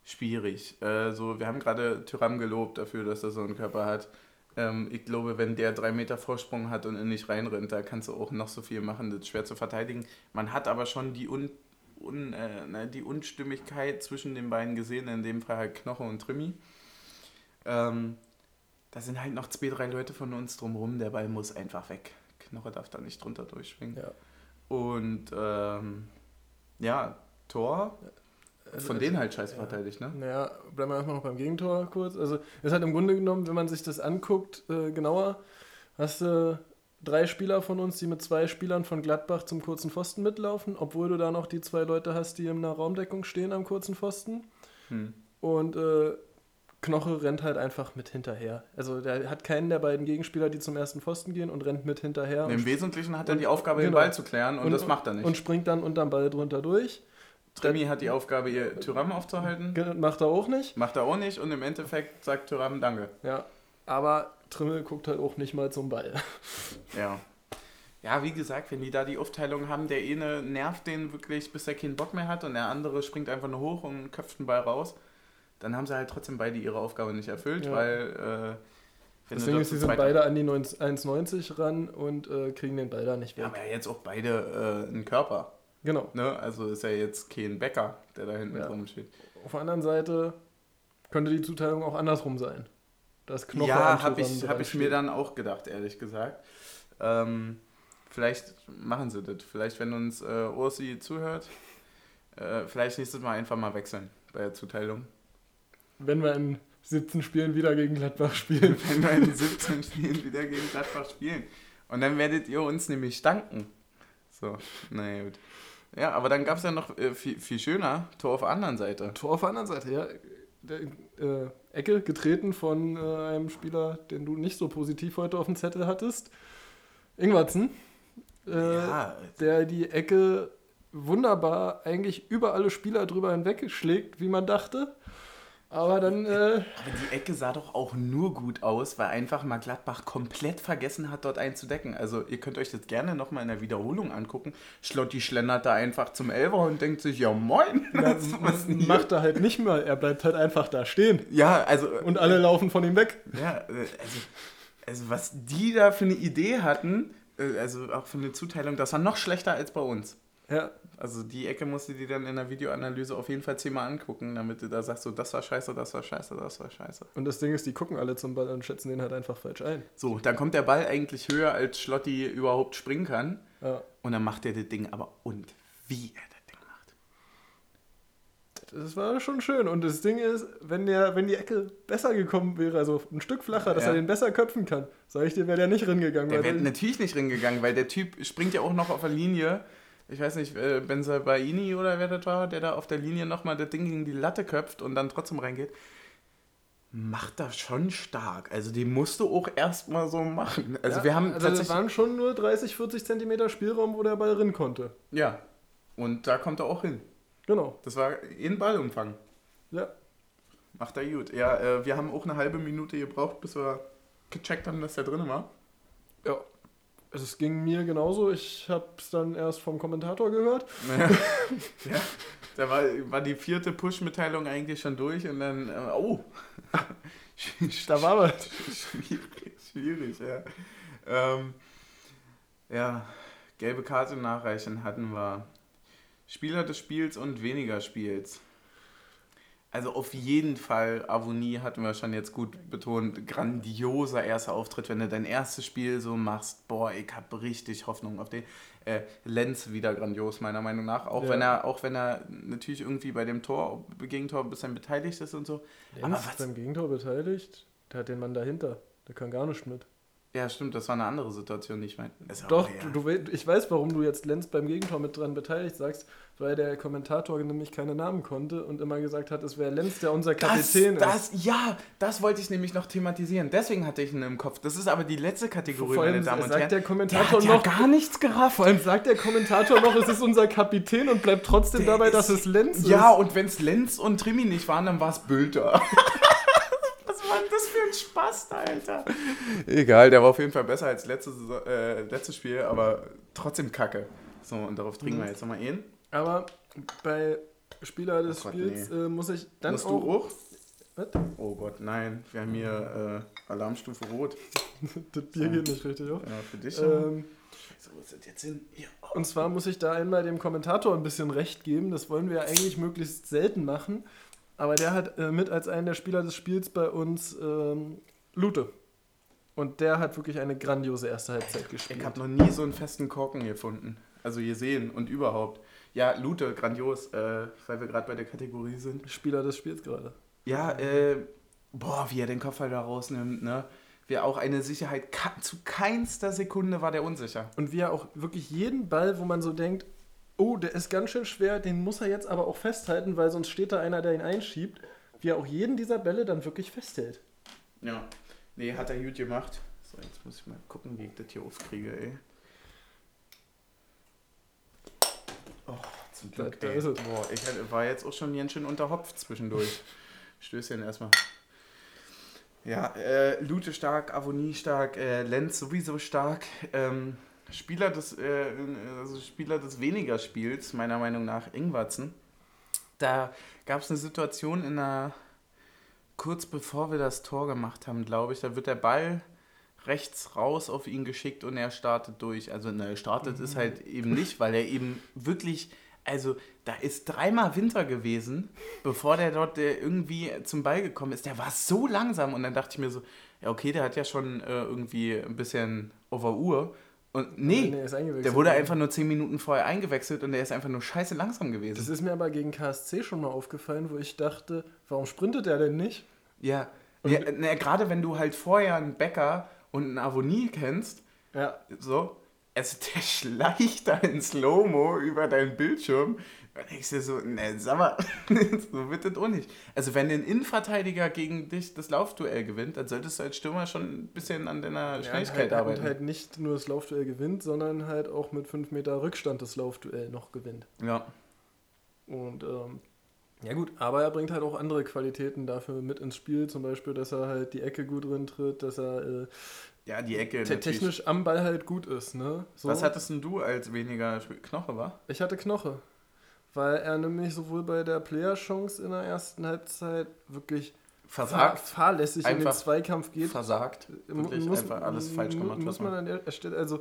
schwierig. Äh, so, wir haben gerade Tyram gelobt dafür, dass er so einen Körper hat. Ähm, ich glaube, wenn der drei Meter Vorsprung hat und in nicht reinrennt, da kannst du auch noch so viel machen. Das ist schwer zu verteidigen. Man hat aber schon die, Un, Un, äh, ne, die Unstimmigkeit zwischen den beiden gesehen, in dem Fall halt Knoche und Trimi. Ähm, da sind halt noch zwei, drei Leute von uns drumherum. Der Ball muss einfach weg. Knoche darf da nicht drunter durchschwingen. Ja. Und ähm, ja, Tor. Von denen halt scheiße verteidigt, ne? Naja, bleiben wir erstmal noch beim Gegentor kurz. Also, ist halt im Grunde genommen, wenn man sich das anguckt, äh, genauer, hast du drei Spieler von uns, die mit zwei Spielern von Gladbach zum kurzen Pfosten mitlaufen, obwohl du da noch die zwei Leute hast, die in einer Raumdeckung stehen am kurzen Pfosten. Hm. Und äh, Knoche rennt halt einfach mit hinterher. Also der hat keinen der beiden Gegenspieler, die zum ersten Pfosten gehen und rennt mit hinterher. Im und, Wesentlichen hat er und- die Aufgabe, den genau. Ball zu klären und, das macht er nicht. Und springt dann unterm Ball drunter durch. Trimi hat die Aufgabe, ihr Tyram aufzuhalten. Macht er auch nicht. Macht er auch nicht und im Endeffekt sagt Tyram Danke. Ja. Aber Trimmel guckt halt auch nicht mal zum Ball. Ja. Ja, wie gesagt, wenn die da die Aufteilung haben, der eine nervt den wirklich, bis er keinen Bock mehr hat und der andere springt einfach nur hoch und köpft den Ball raus, dann haben sie halt trotzdem beide ihre Aufgabe nicht erfüllt, Ja. weil äh, Deswegen ist, sie sind beide an die 90 1,90 ran und äh, kriegen den Ball da nicht weg. haben ja jetzt auch beide äh, einen Körper. Genau. Ne? Also ist ja jetzt kein Bäcker, der da hinten Ja. rumsteht. Auf der anderen Seite könnte die Zuteilung auch andersrum sein. Das Knoche Ja, habe ich, hab ich mir steht. dann auch gedacht, ehrlich gesagt. Ähm, vielleicht machen sie das. Vielleicht, wenn uns äh, Ursi zuhört, äh, vielleicht nächstes Mal einfach mal wechseln bei der Zuteilung. Wenn wir in 17 Spielen wieder gegen Gladbach spielen. wenn wir in 17 Spielen wieder gegen Gladbach spielen. Und dann werdet ihr uns nämlich danken. So, naja, gut. Ja, aber dann gab es ja noch äh, viel, viel schöner, Tor auf der anderen Seite. Tor auf der anderen Seite, ja. Der, äh, Ecke getreten von äh, einem Spieler, den du nicht so positiv heute auf dem Zettel hattest. Ingwarzen. Äh, ja, der die Ecke wunderbar eigentlich über alle Spieler drüber hinweg schlägt, wie man dachte. Aber dann, äh, aber die Ecke sah doch auch nur gut aus, weil einfach mal Gladbach komplett vergessen hat, dort einzudecken. Also ihr könnt euch das gerne nochmal in der Wiederholung angucken. Schlotti schlendert da einfach zum Elfer und denkt sich, ja moin. was hier? macht er halt nicht mal. Er bleibt halt einfach da stehen. Ja, also... Und alle laufen von ihm weg. Ja, äh, also, also was die da für eine Idee hatten, äh, also auch für eine Zuteilung, das war noch schlechter als bei uns. Ja, Also die Ecke musst du dir dann in der Videoanalyse auf jeden Fall zehnmal angucken, damit du da sagst, so das war scheiße, das war scheiße, das war scheiße. und das Ding ist, die gucken alle zum Ball und schätzen den halt einfach falsch ein. So, dann kommt der Ball eigentlich höher, als Schlotti überhaupt springen kann. Ja. Und dann macht er das Ding aber und wie er das Ding macht. Das war schon schön. Und das Ding ist, wenn, der, wenn die Ecke besser gekommen wäre, also ein Stück flacher, dass Ja. er den besser köpfen kann, sag ich dir, wäre der nicht ringegangen. Der wäre natürlich nicht ringegangen, weil der Typ springt ja auch noch auf der Linie. Ich weiß nicht, äh, Benzabaini oder wer das war, der da auf der Linie nochmal das Ding gegen die Latte köpft und dann trotzdem reingeht. Macht das schon stark. Also den musst du auch erstmal so machen. Also ja, wir haben also das tatsächlich... waren schon nur 30, 40 Zentimeter Spielraum, wo der Ball rin konnte. Ja. Und da kommt er auch hin. Genau. Das war in Ballumfang. Ja. Macht er gut. Ja, äh, wir haben auch eine halbe Minute gebraucht, bis wir gecheckt haben, dass der drin war. Ja. Also Es ging mir genauso. Ich habe es dann erst vom Kommentator gehört. Naja, ja, da war, war die vierte Push-Mitteilung eigentlich schon durch und dann, äh, oh, Da war was. schwierig, schwierig, ja. Ähm, ja, gelbe Karte nachreichen hatten wir. Spieler des Spiels und weniger Spiels. Also auf jeden Fall, Avonie hatten wir schon jetzt gut betont, grandioser erster Auftritt, wenn du dein erstes Spiel so machst, boah, ich habe richtig Hoffnung auf den. Äh, Lenz wieder grandios, meiner Meinung nach. Auch Ja. wenn er, auch wenn er natürlich irgendwie bei dem Tor, Gegentor ein bisschen beteiligt ist und so. Der Aber ist was- beim Gegentor beteiligt. Der hat den Mann dahinter. Der kann gar nicht mit. Ja, stimmt, das war eine andere Situation, die ich meine. Ist Doch, ja. du, du, ich weiß, warum du jetzt Lenz beim Gegentor mit dran beteiligt sagst, weil der Kommentator nämlich keine Namen konnte und immer gesagt hat, es wäre Lenz, der unser Das, Kapitän das, ja, das wollte ich nämlich noch thematisieren. Deswegen hatte ich ihn im Kopf. Das ist aber die letzte Kategorie, Vor allem meine Damen und sagt Herren. der Kommentator hat ja noch, gar nichts gerafft. vor allem sagt der Kommentator noch, es ist unser Kapitän und bleibt trotzdem Der dabei, ist- dass es Lenz Ja, ist. und wenn es Lenz und Trimi nicht waren, dann war es Bülter. Was war denn das ein Spaß, Alter? Egal, der war auf jeden Fall besser als letztes, äh, letztes Spiel, aber trotzdem kacke. So, und darauf trinken wir jetzt nochmal ihn. Aber bei Spieler des Oh Gott, Spiels äh, muss ich dann Musst auch... du auch? Was? Oh Gott, nein. Wir haben hier äh, Alarmstufe Rot. Das Bier geht nicht richtig auf. Ja, für dich. Ähm, so, wo ist das jetzt hin? Hier. Oh. Und zwar muss ich da einmal dem Kommentator ein bisschen recht geben. Das wollen wir ja eigentlich möglichst selten machen. Aber der hat äh, mit als einen der Spieler des Spiels bei uns ähm, Lute. Und der hat wirklich eine grandiose erste Halbzeit gespielt. Ich habe noch nie so einen festen Korken gefunden. Also gesehen und überhaupt. Ja, Lute, grandios, äh, weil wir gerade bei der Kategorie sind. Spieler des Spiels gerade. Ja, äh, boah, wie er den Kopfhalter rausnimmt, ne? Wie auch eine Sicherheit, zu keinster Sekunde war der unsicher. Und wie er auch wirklich jeden Ball, wo man so denkt, oh, der ist ganz schön schwer, den muss er jetzt aber auch festhalten, weil sonst steht da einer, der ihn einschiebt, wie er auch jeden dieser Bälle dann wirklich festhält. Ja. Nee, hat er gut gemacht. So, jetzt muss ich mal gucken, wie ich das hier aufkriege, ey. Oh, zum Glück, Da- da ey. ist es. Boah, ich war jetzt auch schon ganz schön unterhopft zwischendurch. Stößchen erstmal. Ja, äh, Lute stark, Avonie stark, äh, Lenz sowieso stark. Ähm, Spieler des, äh, also Spieler des weniger Spiels, meiner Meinung nach, Ingwatzen. Da gab es eine Situation in der, kurz bevor wir das Tor gemacht haben, glaube ich, da wird der Ball rechts raus auf ihn geschickt und er startet durch. Also, ne, startet Mhm. ist halt eben nicht, weil er eben wirklich, also da ist dreimal Winter gewesen, bevor der dort äh, irgendwie zum Ball gekommen ist. Der war so langsam und dann dachte ich mir so, ja, okay, der hat ja schon äh, irgendwie ein bisschen over Uhr. Und nee, Nee, der wurde einfach nur zehn Minuten vorher eingewechselt und der ist einfach nur scheiße langsam Das gewesen. ist mir aber gegen KSC schon mal aufgefallen, wo ich dachte, warum sprintet er denn nicht? Ja, ja ne, gerade wenn du halt vorher einen Bäcker und einen Avonie kennst, Ja, so, also der schleicht da in Slow-Mo über deinen Bildschirm. Da denkst du so, ne, sag mal, so wird das auch nicht. Also wenn ein Innenverteidiger gegen dich das Laufduell gewinnt, dann solltest du als Stürmer schon ein bisschen an deiner Schnelligkeit ja, und halt, arbeiten. Und halt nicht nur das Laufduell gewinnt, sondern halt auch mit 5 Meter Rückstand das Laufduell noch gewinnt. ja. Und ähm, ja gut, aber er bringt halt auch andere Qualitäten dafür mit ins Spiel, zum Beispiel, dass er halt die Ecke gut drin tritt, dass er äh, ja, die Ecke te technisch am Ball halt gut ist. Ne? So. Was hattest denn du als weniger Knoche, war? Ich hatte Knoche, weil er nämlich sowohl bei der Player-Chance in der ersten Halbzeit wirklich fahr Versagt, fahrlässig in den Einfach Zweikampf geht. versagt. Wirklich einfach alles falsch gemacht, Muss man- an der Stelle, also,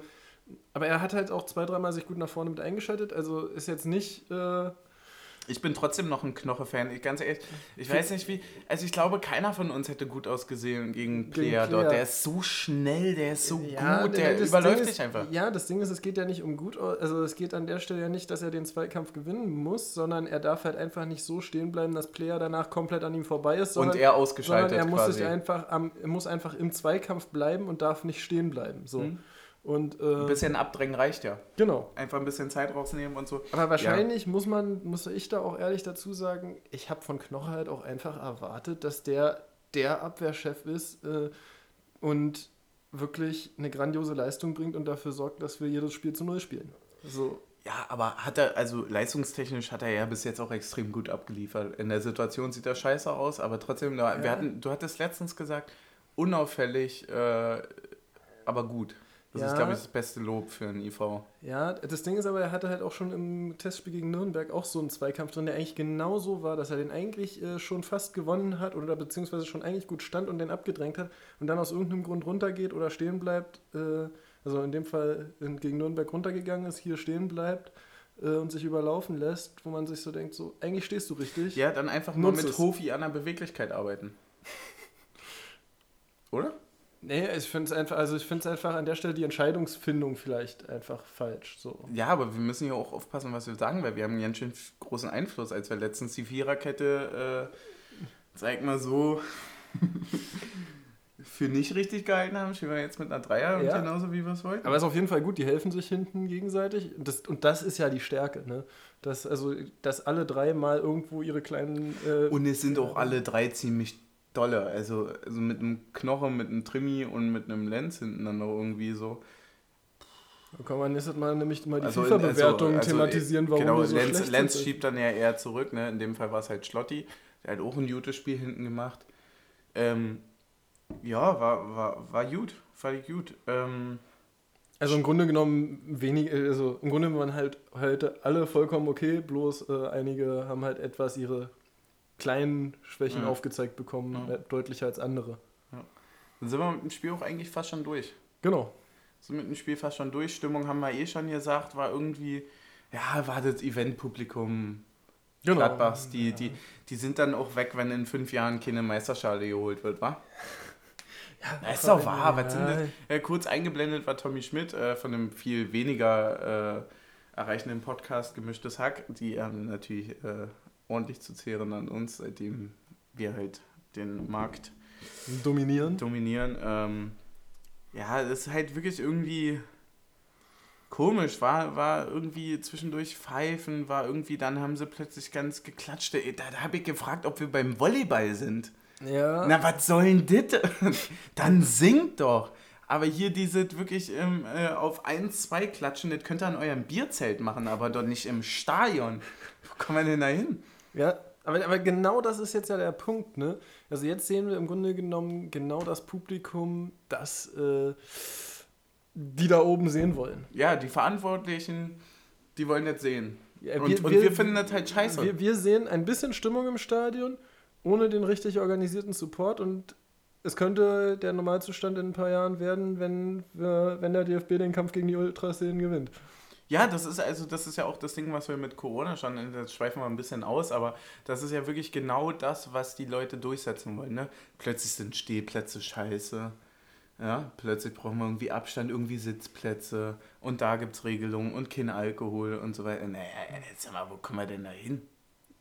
aber er hat halt auch zwei, dreimal sich gut nach vorne mit eingeschaltet, also ist jetzt nicht, äh, Ich bin trotzdem noch ein Knoche-Fan. Ich, ganz ehrlich, ich weiß nicht wie. Also, ich glaube, keiner von uns hätte gut ausgesehen gegen Player dort. Der ist so schnell, der ist so Ja, gut, der überläuft dich einfach. Ja, das Ding ist, es geht ja nicht um gut, also es geht an der Stelle ja nicht, dass er den Zweikampf gewinnen muss, sondern er darf halt einfach nicht so stehen bleiben, dass Player danach komplett an ihm vorbei ist, sondern, Und er sondern ausgeschaltet er muss quasi. sich einfach am, er muss einfach im Zweikampf bleiben und darf nicht stehen bleiben. So. Mhm. Und Ein äh, bisschen abdrängen reicht ja. genau. Einfach ein bisschen Zeit rausnehmen und so. Aber wahrscheinlich muss man, muss ich da auch ehrlich dazu sagen, ich habe von Knoche halt auch einfach erwartet, dass der der Abwehrchef ist äh, und wirklich eine grandiose Leistung bringt und dafür sorgt, dass wir jedes Spiel zu Null spielen. So. Ja, aber hat er, also leistungstechnisch hat er ja bis jetzt auch extrem gut abgeliefert. In der Situation sieht er scheiße aus, aber trotzdem, wir Ja. hatten, du hattest letztens gesagt, unauffällig, äh, aber gut. Das Ja. ist, glaube ich, das beste Lob für einen IV. Ja, das Ding ist aber, er hatte halt auch schon im Testspiel gegen Nürnberg auch so einen Zweikampf drin, der eigentlich genau so war, dass er den eigentlich äh, schon fast gewonnen hat oder beziehungsweise schon eigentlich gut stand und den abgedrängt hat und dann aus irgendeinem Grund runtergeht oder stehen bleibt. Äh, also in dem Fall gegen Nürnberg runtergegangen ist, hier stehen bleibt äh, und sich überlaufen lässt, wo man sich so denkt, so eigentlich stehst du richtig. Ja, dann einfach nur mit es. Hofi an der Beweglichkeit arbeiten. Oder? Nee, ich finde es einfach, also ich finde es einfach an der Stelle die Entscheidungsfindung vielleicht einfach falsch. So. Ja, aber wir müssen ja auch aufpassen, was wir sagen, weil wir haben einen ganz schön großen Einfluss, als wir letztens die Viererkette, äh, sag mal so, für nicht richtig gehalten haben, stehen wir jetzt mit einer Dreier Ja. und genauso wie wir es wollten. Aber ist auf jeden Fall gut, die helfen sich hinten gegenseitig. Und das, und das ist ja die Stärke, ne? Dass, also, dass alle drei mal irgendwo ihre kleinen. Äh, Und es sind auch alle drei ziemlich dolle. Also, also mit einem Knochen, mit einem Trimi und mit einem Lenz hinten dann noch irgendwie so. da kann man nächstes Mal nämlich mal die Also, FIFA-Bewertung also, also, thematisieren, warum genau, so Lenz, Lenz schiebt dann ja eher zurück, ne? In dem Fall war es halt Schlotti. Der hat auch ein gutes Spiel hinten gemacht. Ähm, ja, war, war, war gut. War gut. Ähm, Also im Grunde genommen wenig, also im Grunde waren halt heute alle vollkommen okay, bloß äh, einige haben halt etwas ihre kleinen Schwächen Ja. aufgezeigt bekommen, Ja. äh, deutlicher als andere. dann sind wir mit dem Spiel auch eigentlich fast schon durch. Genau. Sind mit dem Spiel fast schon durch. Stimmung haben wir eh schon gesagt, war irgendwie, ja, war das Eventpublikum genau. Gladbachs. Die, die, die sind dann auch weg, wenn in fünf Jahren keine Meisterschale geholt wird, wa? Ja, Das ist doch wahr. Was sind Ja. das? Äh, kurz eingeblendet war Tommy Schmidt äh, von einem viel weniger äh, erreichenden Podcast Gemischtes Hack. Die haben natürlich äh, ordentlich zu zehren an uns, seitdem wir halt den Markt Dominieren. dominieren. Ähm, ja, das ist halt wirklich irgendwie komisch. War, war irgendwie zwischendurch pfeifen, war irgendwie, dann haben sie plötzlich ganz geklatscht. Da, da habe ich gefragt, ob wir beim Volleyball sind. Ja. Na, was soll denn das? Dann singt doch. Aber hier diese wirklich ähm, äh, auf 1, 2 klatschen, das könnt ihr an eurem Bierzelt machen, aber doch nicht im Stadion. Wo kommen wir denn da hin? Ja, aber, aber genau das ist jetzt ja der Punkt, ne? Also jetzt sehen wir im Grunde genommen genau das Publikum, das äh, die da oben sehen wollen. Ja, die Verantwortlichen, die wollen das sehen. Ja, und, und wir finden das halt scheiße. Wir, wir sehen ein bisschen Stimmung im Stadion, ohne den richtig organisierten Support und es könnte der Normalzustand in ein paar Jahren werden, wenn, wir, wenn der DFB den Kampf gegen die Ultraszenen gewinnt. Ja, das ist also das ist ja auch das Ding, was wir mit Corona schon, das schweifen wir ein bisschen aus, aber das ist ja wirklich genau das, was die Leute durchsetzen wollen. Ne? Plötzlich sind Stehplätze scheiße. Ja, plötzlich brauchen wir irgendwie Abstand, irgendwie Sitzplätze und da gibt es Regelungen und kein Alkohol und so weiter. Naja, jetzt mal, wo kommen wir denn da hin?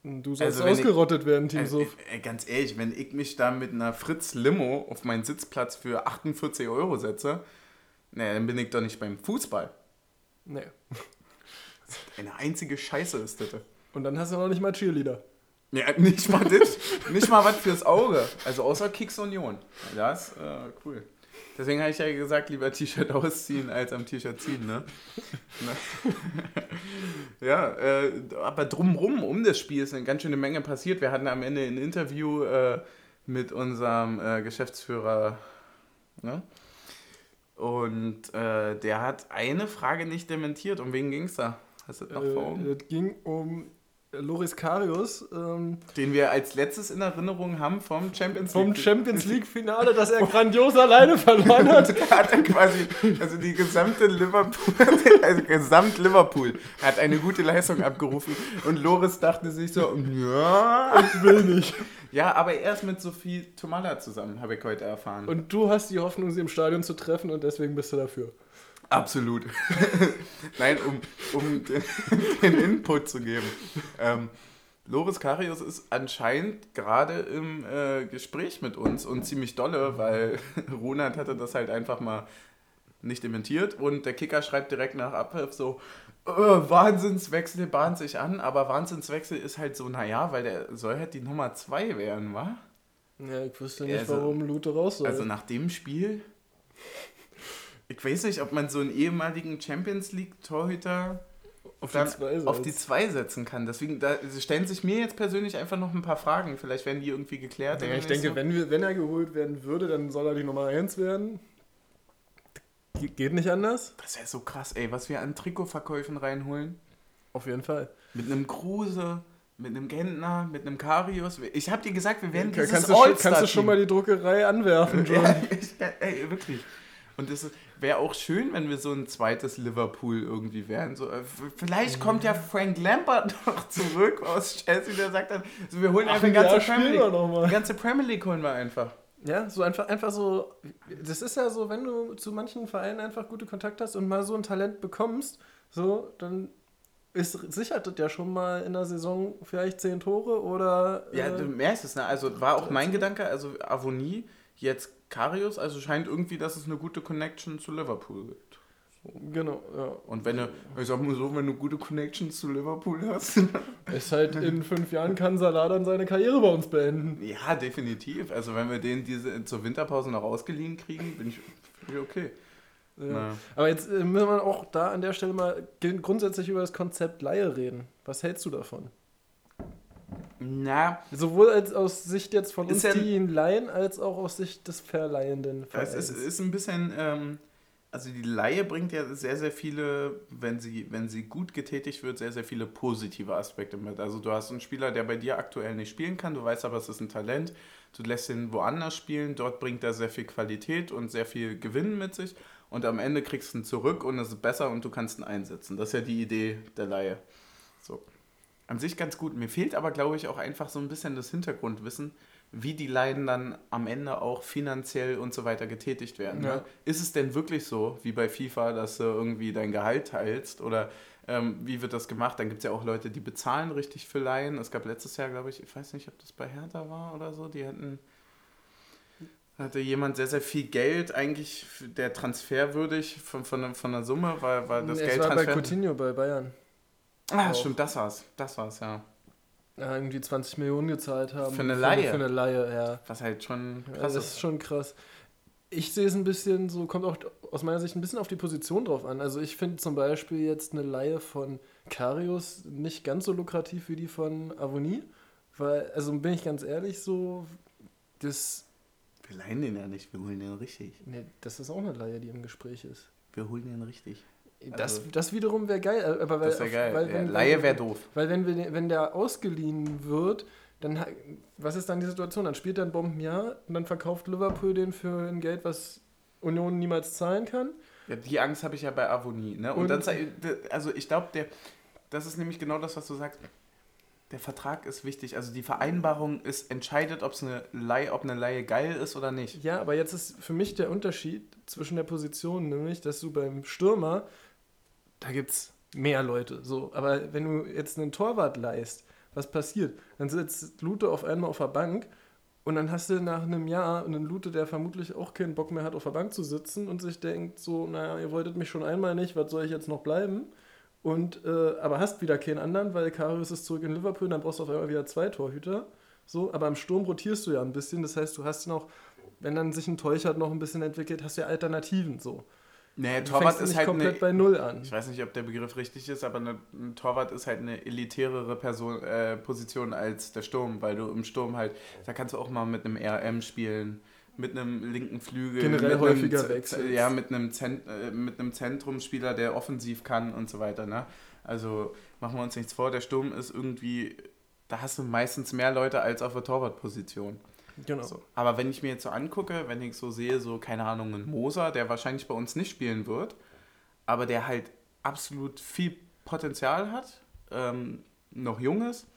Du sollst also ausgerottet ich, werden, Team also, Ganz ehrlich, wenn ich mich da mit einer Fritz Limo auf meinen Sitzplatz für 48 Euro setze, naja, dann bin ich doch nicht beim Fußball. Nee. Eine einzige Scheiße ist das. Und dann hast du noch nicht mal Cheerleader. Ja, nicht mal das. nicht mal was fürs Auge. Also außer Kicks Union. Das ist äh, cool. Deswegen habe ich ja gesagt, lieber T-Shirt ausziehen als am T-Shirt ziehen, ne? ne? ja, äh, aber drumrum um das Spiel ist eine ganz schöne Menge passiert. Wir hatten am Ende ein Interview äh, mit unserem äh, Geschäftsführer, ne? Und äh, der hat eine Frage nicht dementiert. Um wen ging es da? Hast du das noch vor Augen? Es ging um Loris Karius. Ähm, Den wir als letztes in Erinnerung haben vom Champions League. Vom Champions League-Finale, das er grandios alleine verloren hat. hat er quasi, also die gesamte Liverpool, also gesamt Liverpool hat eine gute Leistung abgerufen und Loris dachte sich so, ja, ich will nicht. Ja, aber er ist mit Sophie Tomala zusammen, habe ich heute erfahren. Und du hast die Hoffnung, sie im Stadion zu treffen und deswegen bist du dafür. Absolut. Nein, um, um den, den, Input zu geben. Ähm, Loris Karius ist anscheinend gerade im äh, Gespräch mit uns und ziemlich dolle, weil Ronald hatte das halt einfach mal nicht dementiert und der Kicker schreibt direkt nach Abpfiff so, äh, Wahnsinnswechsel bahnt sich an, aber Wahnsinnswechsel ist halt so, naja, weil der soll halt die Nummer 2 werden, wa? Ja, ich wüsste nicht, also, warum Lute raus soll. Also nach dem Spiel ich weiß nicht, ob man so einen ehemaligen Champions League-Torhüter auf, auf, die zwei setzen kann. Deswegen da stellen sich mir jetzt persönlich einfach noch ein paar Fragen. Vielleicht werden die irgendwie geklärt. Ja, ich denke, so. wenn, wir, wenn er geholt werden würde, dann soll er die Nummer 1 werden. Geht nicht anders. Das wäre so krass, ey, was wir an Trikotverkäufen reinholen. Auf jeden Fall. Mit einem Kruse, mit einem Gentner, mit einem Karius. Ich habe dir gesagt, wir werden ja, dieses kannst du, schon, kannst du schon mal die Druckerei anwerfen, John. ja, ich, ey, wirklich. Und das wäre auch schön, wenn wir so ein zweites Liverpool irgendwie wären. So, äh, vielleicht kommt ja Frank Lampard noch zurück aus Chelsea, der sagt dann, so, wir holen Ach, einfach die ganze Premier League. Die ganze Premier League holen wir einfach. Ja, so einfach, einfach so. Das ist ja so, wenn du zu manchen Vereinen einfach gute Kontakte hast und mal so ein Talent bekommst, so, dann ist, sichert das ja schon mal in der Saison vielleicht zehn Tore oder. Ja, äh, du merkst es, ne? Also war auch mein Gedanke, also Avonie jetzt Karius, also scheint irgendwie, dass es eine gute Connection zu Liverpool gibt. Genau, ja. Und wenn du, ich sag mal so, wenn du gute Connections zu Liverpool hast. ist halt in fünf Jahren kann Salah dann seine Karriere bei uns beenden. Ja, definitiv. Also wenn wir den diese zur Winterpause noch ausgeliehen kriegen, bin ich, bin ich okay. Ja. Aber jetzt äh, müssen wir auch da an der Stelle mal grundsätzlich über das Konzept Laie reden. Was hältst du davon? Na. Sowohl als aus Sicht jetzt von uns, ja, die ihn leihen, als auch aus Sicht des Verleihenden. Es ist, ist ein bisschen, ähm, also die Laie bringt ja sehr, sehr viele, wenn sie, wenn sie gut getätigt wird, sehr, sehr viele positive Aspekte mit. Also du hast einen Spieler, der bei dir aktuell nicht spielen kann, du weißt aber, es ist ein Talent, du lässt ihn woanders spielen, dort bringt er sehr viel Qualität und sehr viel Gewinn mit sich und am Ende kriegst du ihn zurück und es ist besser und du kannst ihn einsetzen. Das ist ja die Idee der Laie. So an sich ganz gut. Mir fehlt aber, glaube ich, auch einfach so ein bisschen das Hintergrundwissen, wie die Leiden dann am Ende auch finanziell und so weiter getätigt werden. Ne? Ja. Ne? Ist es denn wirklich so, wie bei FIFA, dass du irgendwie dein Gehalt teilst? Oder ähm, wie wird das gemacht? Dann gibt es ja auch Leute, die bezahlen richtig für Leihen. Es gab letztes Jahr, glaube ich, ich weiß nicht, ob das bei Hertha war oder so, die hatten hatte jemand sehr, sehr viel Geld, eigentlich der transferwürdig von, von, von der Summe, weil, weil das es Geld war bei Coutinho bei Bayern. Ah, auch. stimmt, das war's. Das war's, ja. ja. Irgendwie 20 Millionen gezahlt haben. Für eine Laie. Für, eine Laie, ja. Was halt schon krass ja, das ist. schon krass. Ich sehe es ein bisschen so, kommt auch aus meiner Sicht ein bisschen auf die Position drauf an. Also ich finde zum Beispiel jetzt eine Laie von Karius nicht ganz so lukrativ wie die von Avonie. Weil, also bin ich ganz ehrlich, so, das. Wir leihen den ja nicht, wir holen den richtig. Nee, das ist auch eine Laie, die im Gespräch ist. Wir holen den richtig. Das, also, das wiederum wäre geil. Äh, aber weil, das wäre geil. Weil, wenn, Laie wäre doof. Weil wenn, wir, wenn der ausgeliehen wird, dann was ist dann die Situation? Dann spielt er ein Bombenjahr und dann verkauft Liverpool den für ein Geld, was Union niemals zahlen kann. Ja, die Angst habe ich ja bei Avonie. Ne? Und, Und- dann, also ich glaube, der, das ist nämlich genau das, was du sagst. Der Vertrag ist wichtig. Also die Vereinbarung ist entscheidet, ob's eine Leihe, ob eine Leihe geil ist oder nicht. Ja, aber jetzt ist für mich der Unterschied zwischen der Position, nämlich, dass du beim Stürmer, da gibt es mehr Leute. So, aber wenn du jetzt einen Torwart leist, was passiert? Dann sitzt Lute auf einmal auf der Bank und dann hast du nach einem Jahr einen Lute, der vermutlich auch keinen Bock mehr hat, auf der Bank zu sitzen und sich denkt so, naja, ihr wolltet mich schon einmal nicht, was soll ich jetzt noch bleiben? Und, äh, aber hast wieder keinen anderen, weil Karius ist zurück in Liverpool, dann brauchst du auf einmal wieder zwei Torhüter. So, aber im Sturm rotierst du ja ein bisschen, das heißt, du hast noch, wenn dann sich ein Teuchert noch ein bisschen entwickelt, hast du ja Alternativen so. Nee, Du Torwart ist halt komplett eine, bei Null an. Ich weiß nicht, ob der Begriff richtig ist, aber eine, ein Torwart ist halt eine elitärere Person, äh, Position als der Sturm, weil du im Sturm halt, da kannst du auch mal mit einem RM spielen, mit einem linken Flügel, Generell mit häufiger wechselst. Ja, mit einem, Zent, äh, mit einem Zentrumspieler, der offensiv kann und so weiter. Ne? Also machen wir uns nichts vor, der Sturm ist irgendwie, da hast du meistens mehr Leute als auf der Torwartposition. Genau. So. Aber wenn ich mir jetzt so angucke, wenn ich so sehe, so, keine Ahnung, ein Moser, der wahrscheinlich bei uns nicht spielen wird, aber der halt absolut viel Potenzial hat, ähm, noch jung ist,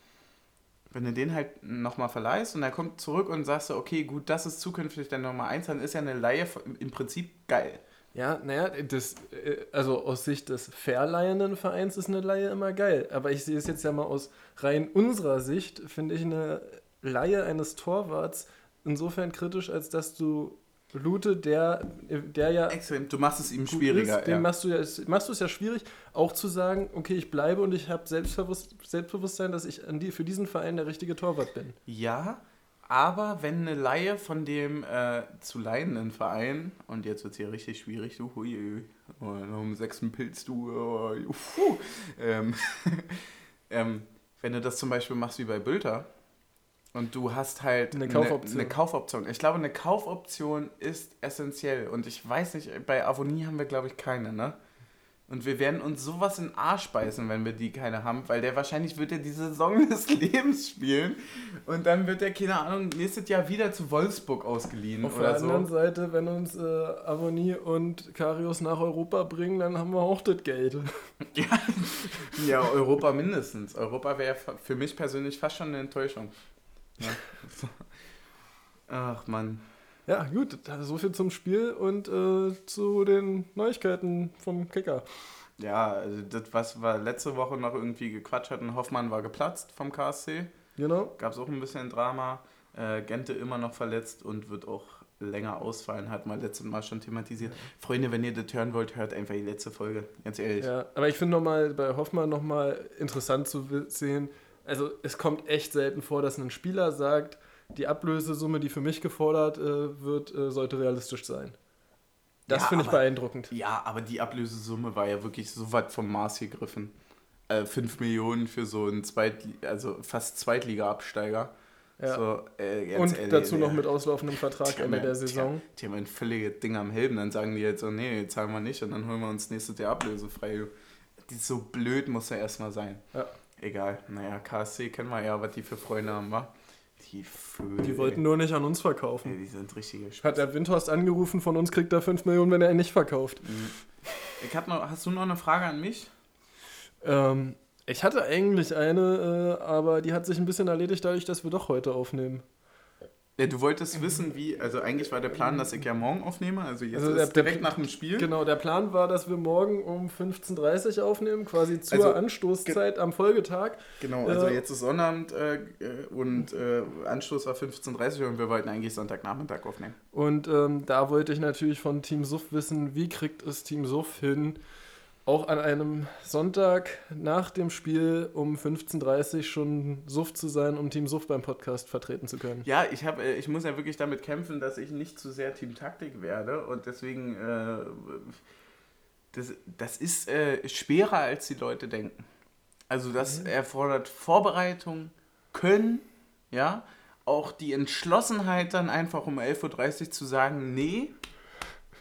wenn du den halt nochmal verleihst und er kommt zurück und sagst okay, gut, das ist zukünftig der Nummer 1, dann ist ja eine Laie im Prinzip geil. Ja, naja, das, äh, also aus Sicht des verleihenden Vereins ist eine Leihe immer geil. Aber ich sehe es jetzt ja mal aus rein unserer Sicht, finde ich eine Leihe eines Torwarts insofern kritisch, als dass du Lute, der, der ja Extrem, du machst es ihm schwieriger. ist, dem ja. machst du ja, es- machst du es ja schwierig, auch zu sagen, okay, ich bleibe und ich habe Selbstbewusst, Selbstbewusstsein, dass ich an die, für diesen Verein der richtige Torwart bin. Ja, aber wenn eine Laie von dem äh, zu leihenden Verein, und jetzt wird es hier richtig schwierig, du, hui, oh, noch einen sechsten Pilz, du, oh, puh, ähm, ähm, wenn du das zum Beispiel machst wie bei Bülter und du hast halt Eine Kaufoption. Eine, Kaufoption. Ich glaube, eine Kaufoption ist essentiell und ich weiß nicht, bei Avonie haben wir, glaube ich, keine, ne? Und wir werden uns sowas in Arsch beißen, wenn wir die keine haben, weil der wahrscheinlich wird er die Saison des Lebens spielen und dann wird er, keine Ahnung, nächstes Jahr wieder zu Wolfsburg ausgeliehen Auf oder der anderen. Seite, wenn uns äh, Avonie und Karius nach Europa bringen, dann haben wir auch das Geld. Ja, ja, Europa mindestens. Europa wäre für mich persönlich fast schon eine Enttäuschung. Ja. Ach Mann. Ja, gut, so viel zum Spiel und äh, zu den Neuigkeiten vom Kicker. Ja, also das, was wir letzte Woche noch irgendwie gequatscht hatten, Hoffmann war geplatzt vom KSC. Genau. Gab es auch ein bisschen Drama. Äh, Gente immer noch verletzt und wird auch länger ausfallen, hat man letztes Mal schon thematisiert. Freunde, wenn ihr das hören wollt, hört einfach die letzte Folge. Ganz ehrlich. Ja, aber ich finde nochmal bei Hoffmann nochmal interessant zu sehen. Also, es kommt echt selten vor, dass ein Spieler sagt, die Ablösesumme, die für mich gefordert äh, wird, äh, sollte realistisch sein. Das Ja, finde ich aber- beeindruckend. Ja, aber die Ablösesumme war ja wirklich so weit vom Maß gegriffen. Äh, 5 Millionen für so einen Zweitli also fast Zweitliga-Absteiger. Ja. So, äh, und ehrlich, dazu äh, noch mit auslaufendem Vertrag Ende der Saison. Die, die haben ein völliges Ding am Helm. Dann sagen die jetzt so, nee, zahlen wir nicht und dann holen wir uns nächstes Jahr ablösefrei. Die so blöd muss er erstmal sein. Ja. Egal. Naja, KSC kennen wir ja, was die für Freunde haben, wa? Die Vögel. Die wollten nur nicht an uns verkaufen. die sind richtige Spitz. Hat der Windhorst angerufen, von uns kriegt er 5 Millionen, wenn er ihn nicht verkauft. Mhm. Ich hab noch, hast du noch eine Frage an mich? Ähm, ich hatte eigentlich eine, äh, aber die hat sich ein bisschen erledigt, dadurch, dass wir doch heute aufnehmen. Ja, du wolltest wissen, wie, also eigentlich war der Plan, dass ich ja morgen aufnehme, also jetzt Also der- direkt nach dem Spiel. Genau, der Plan war, dass wir morgen um 15.30 Uhr aufnehmen, quasi zur Also, Anstoßzeit am Folgetag. Genau, also Äh, jetzt ist Sonnabend äh, äh, und äh, Anstoß war 15.30 Uhr und wir wollten eigentlich Sonntagnachmittag aufnehmen. Und ähm, da wollte ich natürlich von Team Suff wissen, wie kriegt es Team Suff hin, auch an einem Sonntag nach dem Spiel um 15.30 Uhr schon Suff zu sein, um Team Suff beim Podcast vertreten zu können. Ja, ich, hab, äh, ich muss ja wirklich damit kämpfen, dass ich nicht zu sehr Team Taktik werde und deswegen, äh, das, das ist äh, schwerer, als die Leute denken. Also das Mhm. erfordert Vorbereitung, Können, ja, auch die Entschlossenheit dann einfach um 11.30 Uhr zu sagen, nee,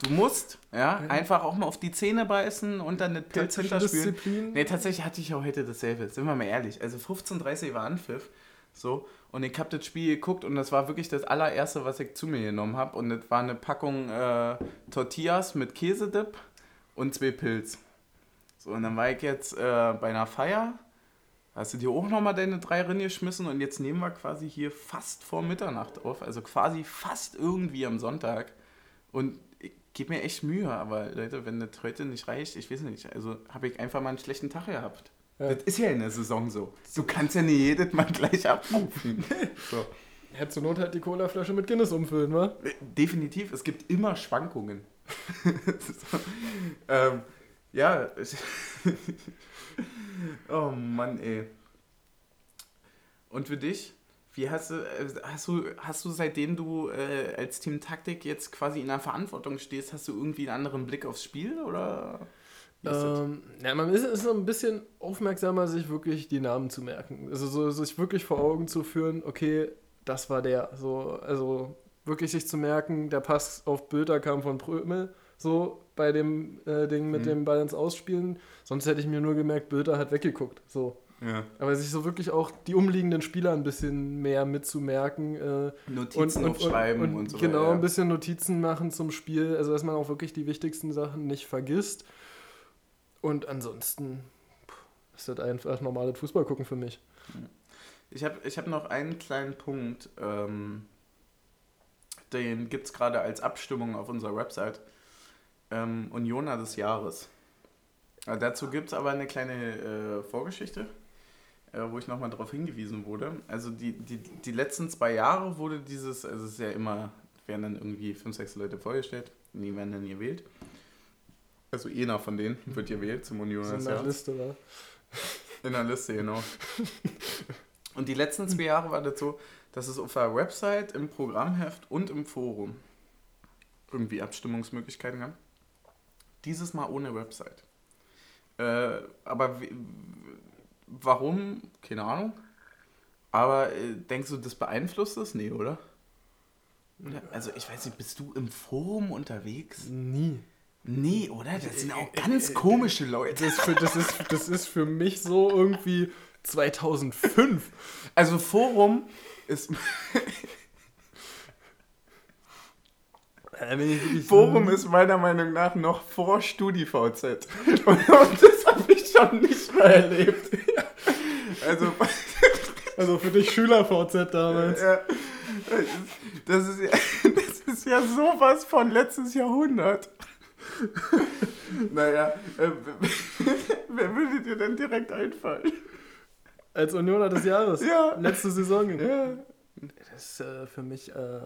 du musst, ja, Ja. einfach auch mal auf die Zähne beißen und dann eine Pilz Taktische hinterspielen. Disziplin. Nee, tatsächlich hatte ich auch heute dasselbe, sind wir mal ehrlich. Also 15.30 Uhr war Anpfiff, so, Und ich habe das Spiel geguckt und das war wirklich das allererste, was ich zu mir genommen habe. Und das war eine Packung äh, Tortillas mit Käsedip und zwei Pilz. So, und dann war ich jetzt äh, bei einer Feier. Hast du dir auch nochmal deine drei Rinne geschmissen und jetzt nehmen wir quasi hier fast vor Mitternacht auf. Also quasi fast irgendwie am Sonntag. Und gebe mir echt Mühe, aber Leute, wenn das heute nicht reicht, ich weiß nicht. Also habe ich einfach mal einen schlechten Tag gehabt. Ja. Das ist ja in der Saison so. Du kannst ja nicht jedes Mal gleich abrufen. so. Ja, zur Not halt die Colaflasche mit Guinness umfüllen, wa? Definitiv, es gibt immer Schwankungen. so. ähm, ja. oh Mann, ey. Und für dich? Wie hast du, äh, hast du, hast du seitdem du äh, als Team Taktik jetzt quasi in der Verantwortung stehst, hast du irgendwie einen anderen Blick aufs Spiel oder? Ähm, ja, man ist, ist so ein bisschen aufmerksamer, sich wirklich die Namen zu merken. Also so, sich wirklich vor Augen zu führen, okay, das war der. So, also wirklich sich zu merken, der Pass auf Bülter kam von Prömel, so bei dem äh, Ding mit mhm. dem Ball ins Ausspielen. Sonst hätte ich mir nur gemerkt, Bülter hat weggeguckt. So. Ja. Aber sich so wirklich auch die umliegenden Spieler ein bisschen mehr mitzumerken. Äh, Notizen und, aufschreiben und, und, und so Genau, weiter, ja. ein bisschen Notizen machen zum Spiel. Also, dass man auch wirklich die wichtigsten Sachen nicht vergisst. Und ansonsten ist das einfach normales Fußball gucken für mich. Ich habe ich hab noch einen kleinen Punkt, ähm, den gibt es gerade als Abstimmung auf unserer Website. Ähm, Unioner des Jahres. Äh, dazu gibt es aber eine kleine äh, Vorgeschichte, wo ich nochmal darauf hingewiesen wurde. Also die, die, die letzten zwei Jahre wurde dieses, also es ist ja immer, werden dann irgendwie fünf, sechs Leute vorgestellt, die werden dann gewählt. Also einer von denen wird gewählt zum Union In der Liste, oder? In der Liste, genau. Und die letzten zwei Jahre war das so, dass es auf der Website, im Programmheft und im Forum irgendwie Abstimmungsmöglichkeiten gab. Dieses Mal ohne Website. Äh, aber warum? Keine Ahnung. Aber äh, denkst du, das beeinflusst das? Nee, oder? Also ich weiß nicht, bist du im Forum unterwegs? Nie. Nee, oder? Das sind auch ganz komische Leute. Das ist für, das ist, das ist für mich so irgendwie 2005. Also Forum ist... Forum ist meiner Meinung nach noch vor StudiVZ. Und das habe ich schon nicht mehr erlebt. Also, also für dich SchülerVZ damals. Ja, das, ist ja, das ist ja sowas von letztes Jahrhundert. naja, äh, wer würde dir denn direkt einfallen? Als Unioner des Jahres? Ja. Letzte Saison? Ja. Das ist äh, für mich äh,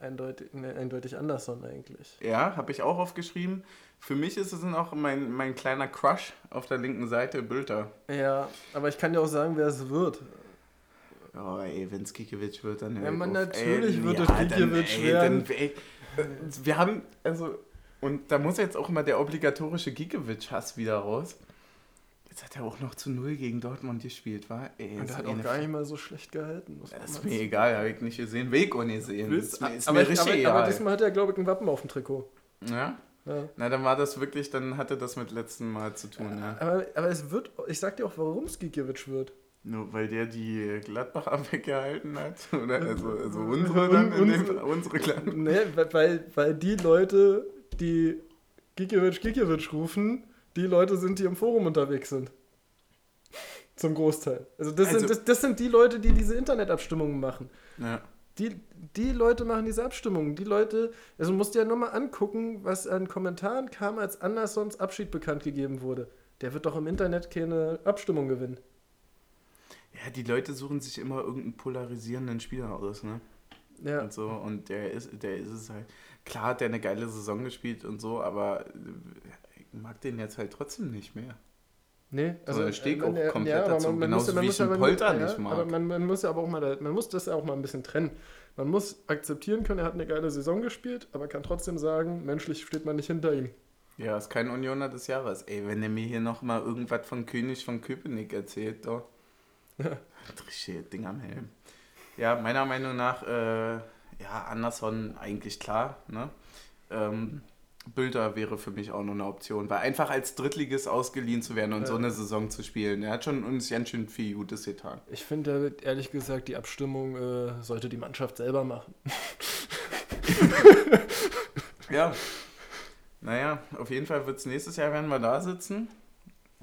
eindeutig, ne, eindeutig Anderson eigentlich. Ja, habe ich auch aufgeschrieben. Für mich ist es noch mein, mein kleiner Crush auf der linken Seite, Bülter. Ja, aber ich kann dir auch sagen, wer es wird. Oh, ey, wenn es Kikiewicz wird, dann. Ja, man, natürlich ey, wird ja, es Kikiewicz werden. Dann, ey, wir haben, also, und da muss jetzt auch immer der obligatorische Giekewitsch-Hass wieder raus. Jetzt hat er auch noch zu Null gegen Dortmund gespielt, war? Ey, und er hat auch gar nicht mal so schlecht gehalten. Ist mir egal, habe ich nicht gesehen. Weg und gesehen. Ist, ist, ist aber, mir richtig aber, egal. aber diesmal hat er, glaube ich, ein Wappen auf dem Trikot. Ja? ja? Na, dann war das wirklich, dann hatte das mit letzten Mal zu tun, ja. Aber, aber es wird, ich sag dir auch, warum es Gikiewicz wird. Nur weil der die Gladbacher weggehalten hat? Oder also, also unsere dann, in dem, unsere Gladbacher? Nee, weil, weil die Leute, die Gikiewicz, Gikiewicz rufen, die Leute sind, die im Forum unterwegs sind. Zum Großteil. Also das, also, sind, das, das sind die Leute, die diese Internetabstimmungen machen. Ja. Die, die Leute machen diese Abstimmungen. Die Leute, also musst dir ja nur mal angucken, was an Kommentaren kam, als Andersons Abschied bekannt gegeben wurde. Der wird doch im Internet keine Abstimmung gewinnen. Ja, die Leute suchen sich immer irgendeinen polarisierenden Spieler aus, ne? Ja. Und so, und der ist, der ist es halt. Klar hat der eine geile Saison gespielt und so, aber ich mag den jetzt halt trotzdem nicht mehr. Nee, also er steht auch komplett ja, dazu, man, man genauso muss, wie ich den Polter ja, nicht mag. Aber man, man, muss ja aber auch mal, man muss das auch mal ein bisschen trennen. Man muss akzeptieren können, er hat eine geile Saison gespielt, aber kann trotzdem sagen, menschlich steht man nicht hinter ihm. Ja, ist kein Unioner des Jahres. Ey, wenn er mir hier nochmal irgendwas von König von Köpenick erzählt, doch. Ja. Richtige Ding am Helm. Ja, meiner Meinung nach, äh, ja, Anderson eigentlich klar, ne? Ähm, Bilder wäre für mich auch noch eine Option, weil einfach als Drittligist ausgeliehen zu werden und Ja. so eine Saison zu spielen, er hat schon uns ganz schön viel Gutes getan. Ich finde ehrlich gesagt, die Abstimmung äh, sollte die Mannschaft selber machen. Ja. Naja, auf jeden Fall wird es nächstes Jahr, werden wir da sitzen.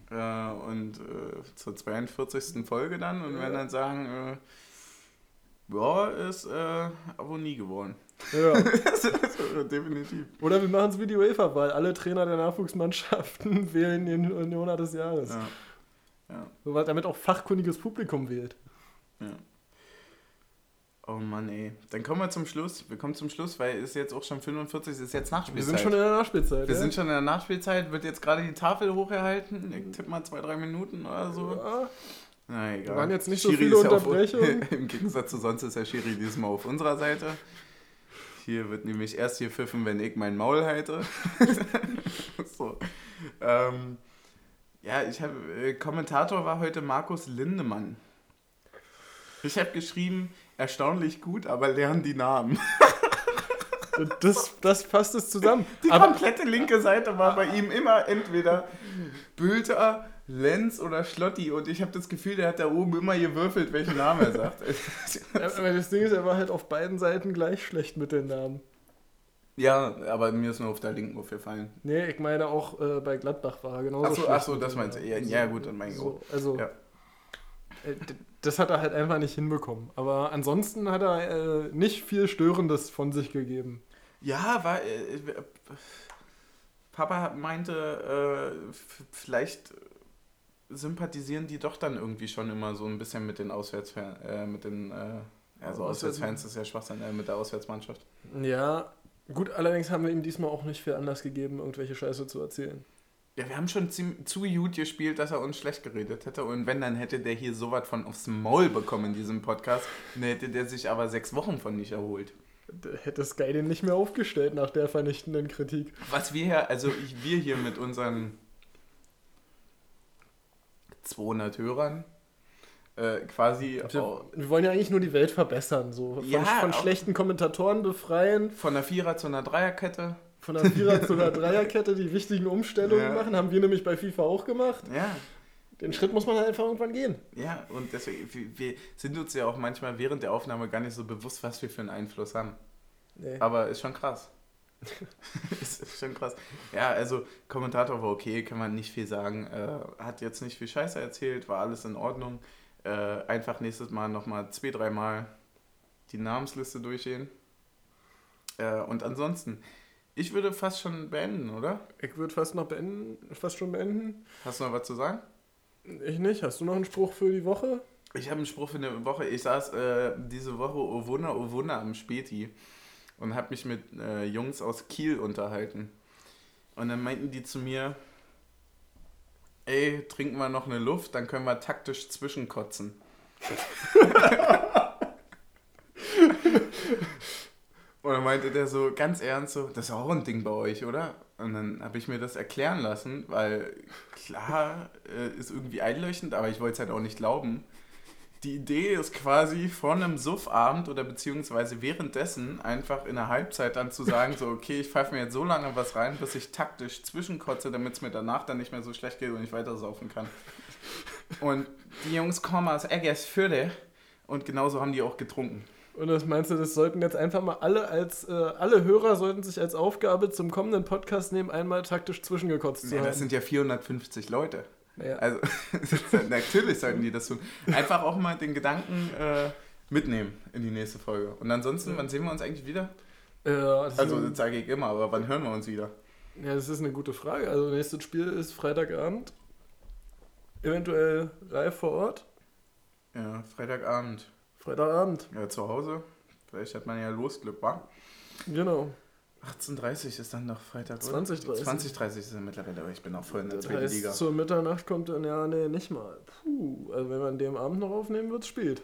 Äh, und äh, zur 42. Folge dann und werden dann sagen, äh, ja, ist äh, aber nie geworden. Ja. Definitiv. Oder wir machen es wie die UEFA-Wahl. Alle Trainer der Nachwuchsmannschaften wählen den Unioner des Jahres. Ja. Ja, So, weil damit auch fachkundiges Publikum wählt. ja. Oh Mann, ey. Dann kommen wir zum Schluss. Wir kommen zum Schluss, weil es jetzt auch schon 45, es ist jetzt Nachspielzeit. Wir sind schon in der Nachspielzeit. Wir ja? sind schon in der Nachspielzeit, wird jetzt gerade die Tafel hochgehalten. Ich tippe mal zwei, drei Minuten oder so. Ja, Na egal. waren jetzt nicht so Schiri viele ist ja auf- Unterbrechungen. Im Gegensatz zu sonst ist der Schiri dieses Mal auf unserer Seite. Hier wird nämlich erst hier pfiffen, wenn ich mein Maul halte. so. Ähm, ja, ich habe äh, Kommentator war heute Markus Lindemann. Ich habe geschrieben, erstaunlich gut, aber lernen die Namen. das, das fasst es zusammen. Die Aber komplette linke Seite war bei ihm immer entweder Bülter, Lenz oder Schlotti und ich habe das Gefühl, der hat da oben immer gewürfelt, welchen Namen er sagt. aber das Ding ist, er war halt auf beiden Seiten gleich schlecht mit den Namen. ja, aber mir ist nur auf der linken aufgefallen. Nee, ich meine auch äh, bei Gladbach war er genauso Achso, schlecht ach so, das meinst du. Ja, ja gut, dann mein ich So, also, Ja. äh, das hat er halt einfach nicht hinbekommen. Aber ansonsten hat er äh, nicht viel Störendes von sich gegeben. Ja, war. Äh, äh, Papa meinte, äh, vielleicht sympathisieren die doch dann irgendwie schon immer so ein bisschen mit den Auswärtsfans, äh, mit den. Äh, also Auswärts- Auswärtsfans ist ja Schwachsinn, äh, mit der Auswärtsmannschaft. Ja, gut, allerdings haben wir ihm diesmal auch nicht viel Anlass gegeben, irgendwelche Scheiße zu erzählen. Ja, wir haben schon zu gut gespielt, dass er uns schlecht geredet hätte. Und wenn, dann hätte der hier sowas von aufs Maul bekommen in diesem Podcast. Dann hätte der sich aber sechs Wochen von nicht erholt. Da hätte Sky den nicht mehr aufgestellt nach der vernichtenden Kritik. Was wir hier, also ich, wir hier mit unseren 200 Hörern äh, quasi Wir, auch wir wollen ja eigentlich nur die Welt verbessern, so von, Ja, von schlechten Kommentatoren befreien, von der Vierer zu einer Dreierkette. von der Vierer zu einer Dreierkette die wichtigen Umstellungen Ja. machen. Haben wir nämlich bei FIFA auch gemacht. Ja, Den Schritt muss man halt einfach irgendwann gehen. ja, und deswegen, wir, wir sind uns ja auch manchmal während der Aufnahme gar nicht so bewusst, was wir für einen Einfluss haben. Nee. Aber ist schon krass. ist, schon krass. Ja, also Kommentator war okay, kann man nicht viel sagen. Äh, hat jetzt nicht viel Scheiße erzählt, war alles in Ordnung. Äh, einfach nächstes Mal nochmal zwei, dreimal die Namensliste durchgehen. Äh, und ansonsten, ich würde fast schon beenden, oder? Ich würde fast noch beenden, fast schon beenden. Hast du noch was zu sagen? Ich nicht. Hast du noch einen Spruch für die Woche? Ich habe einen Spruch für eine Woche. Ich saß äh, diese Woche, oh Wunder, oh Wunder, am Späti und habe mich mit äh, Jungs aus Kiel unterhalten. Und dann meinten die zu mir, ey, trinken wir noch eine Luft, dann können wir taktisch zwischenkotzen. und dann meinte der so ganz ernst so, das ist auch ein Ding bei euch, oder? Und dann habe ich mir das erklären lassen, weil klar, äh, ist irgendwie einleuchtend, aber ich wollte es halt auch nicht glauben. Die Idee ist quasi vor einem Suffabend oder beziehungsweise währenddessen einfach in der Halbzeit dann zu sagen, so, okay, ich pfeife mir jetzt so lange was rein, bis ich taktisch zwischenkotze, damit es mir danach dann nicht mehr so schlecht geht und ich weiter saufen kann. Und die Jungs kommen aus Eggersfürde und genauso haben die auch getrunken. Und das meinst du, das sollten jetzt einfach mal alle als, äh, alle Hörer sollten sich als Aufgabe zum kommenden Podcast nehmen, einmal taktisch zwischengekotzt zu Ja, haben. das sind ja 450 Leute. Ja. Also natürlich sollten die das tun. Einfach auch mal den Gedanken äh, mitnehmen in die nächste Folge. Und ansonsten, wann sehen wir uns eigentlich wieder? Äh, das, Also das sage ich immer, aber wann hören wir uns wieder? ja, das ist eine gute Frage. Also nächstes Spiel ist Freitagabend. Eventuell live vor Ort. Ja, Freitagabend. Freitagabend, Ja, zu Hause. Vielleicht hat man ja Losglück, wa? genau. 18.30 ist dann noch Freitag, oder? 20:30. 20.30 ist ja mittlerweile, aber ich bin auch voll in der Das zweiten heißt, Liga. zur Mitternacht kommt dann, ja, nee, nicht mal. Puh, also wenn wir an dem Abend noch aufnehmen, wird's spät.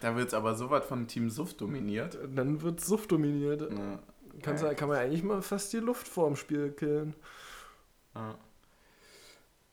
Da wird es aber so was von Team Suff dominiert. Dann wird Suff dominiert. Ja. Kannst, Ja. Kann man eigentlich mal fast die Luft vorm Spiel killen. Ja.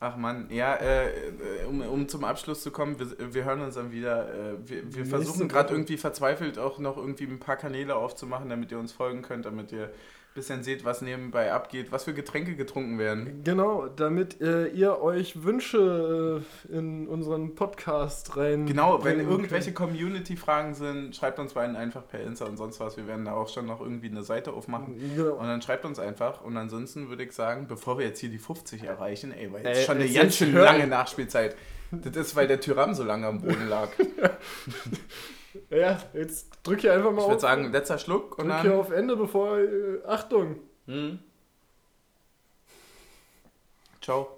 Ach man, ja, äh, äh, um, um zum Abschluss zu kommen, wir, wir hören uns dann wieder. Äh, wir wir versuchen gerade irgendwie verzweifelt auch noch irgendwie ein paar Kanäle aufzumachen, damit ihr uns folgen könnt, damit ihr bisschen seht, was nebenbei abgeht, was für Getränke getrunken werden. Genau, damit äh, ihr euch Wünsche äh, in unseren Podcast rein. Genau, wenn irgendwelche Community-Fragen sind, schreibt uns beiden einfach per Insta und sonst was. Wir werden da auch schon noch irgendwie eine Seite aufmachen. Genau. Und dann schreibt uns einfach. Und ansonsten würde ich sagen, bevor wir jetzt hier die 50 erreichen, ey, weil jetzt Ey, schon eine ganz schön schön. lange Nachspielzeit. Das ist, weil der Tyram so lange am Boden lag. Ja, jetzt drück hier einfach mal Ich auf. würde sagen, letzter Schluck und drück hier auf Ende, bevor. Äh, Achtung! Hm. Ciao.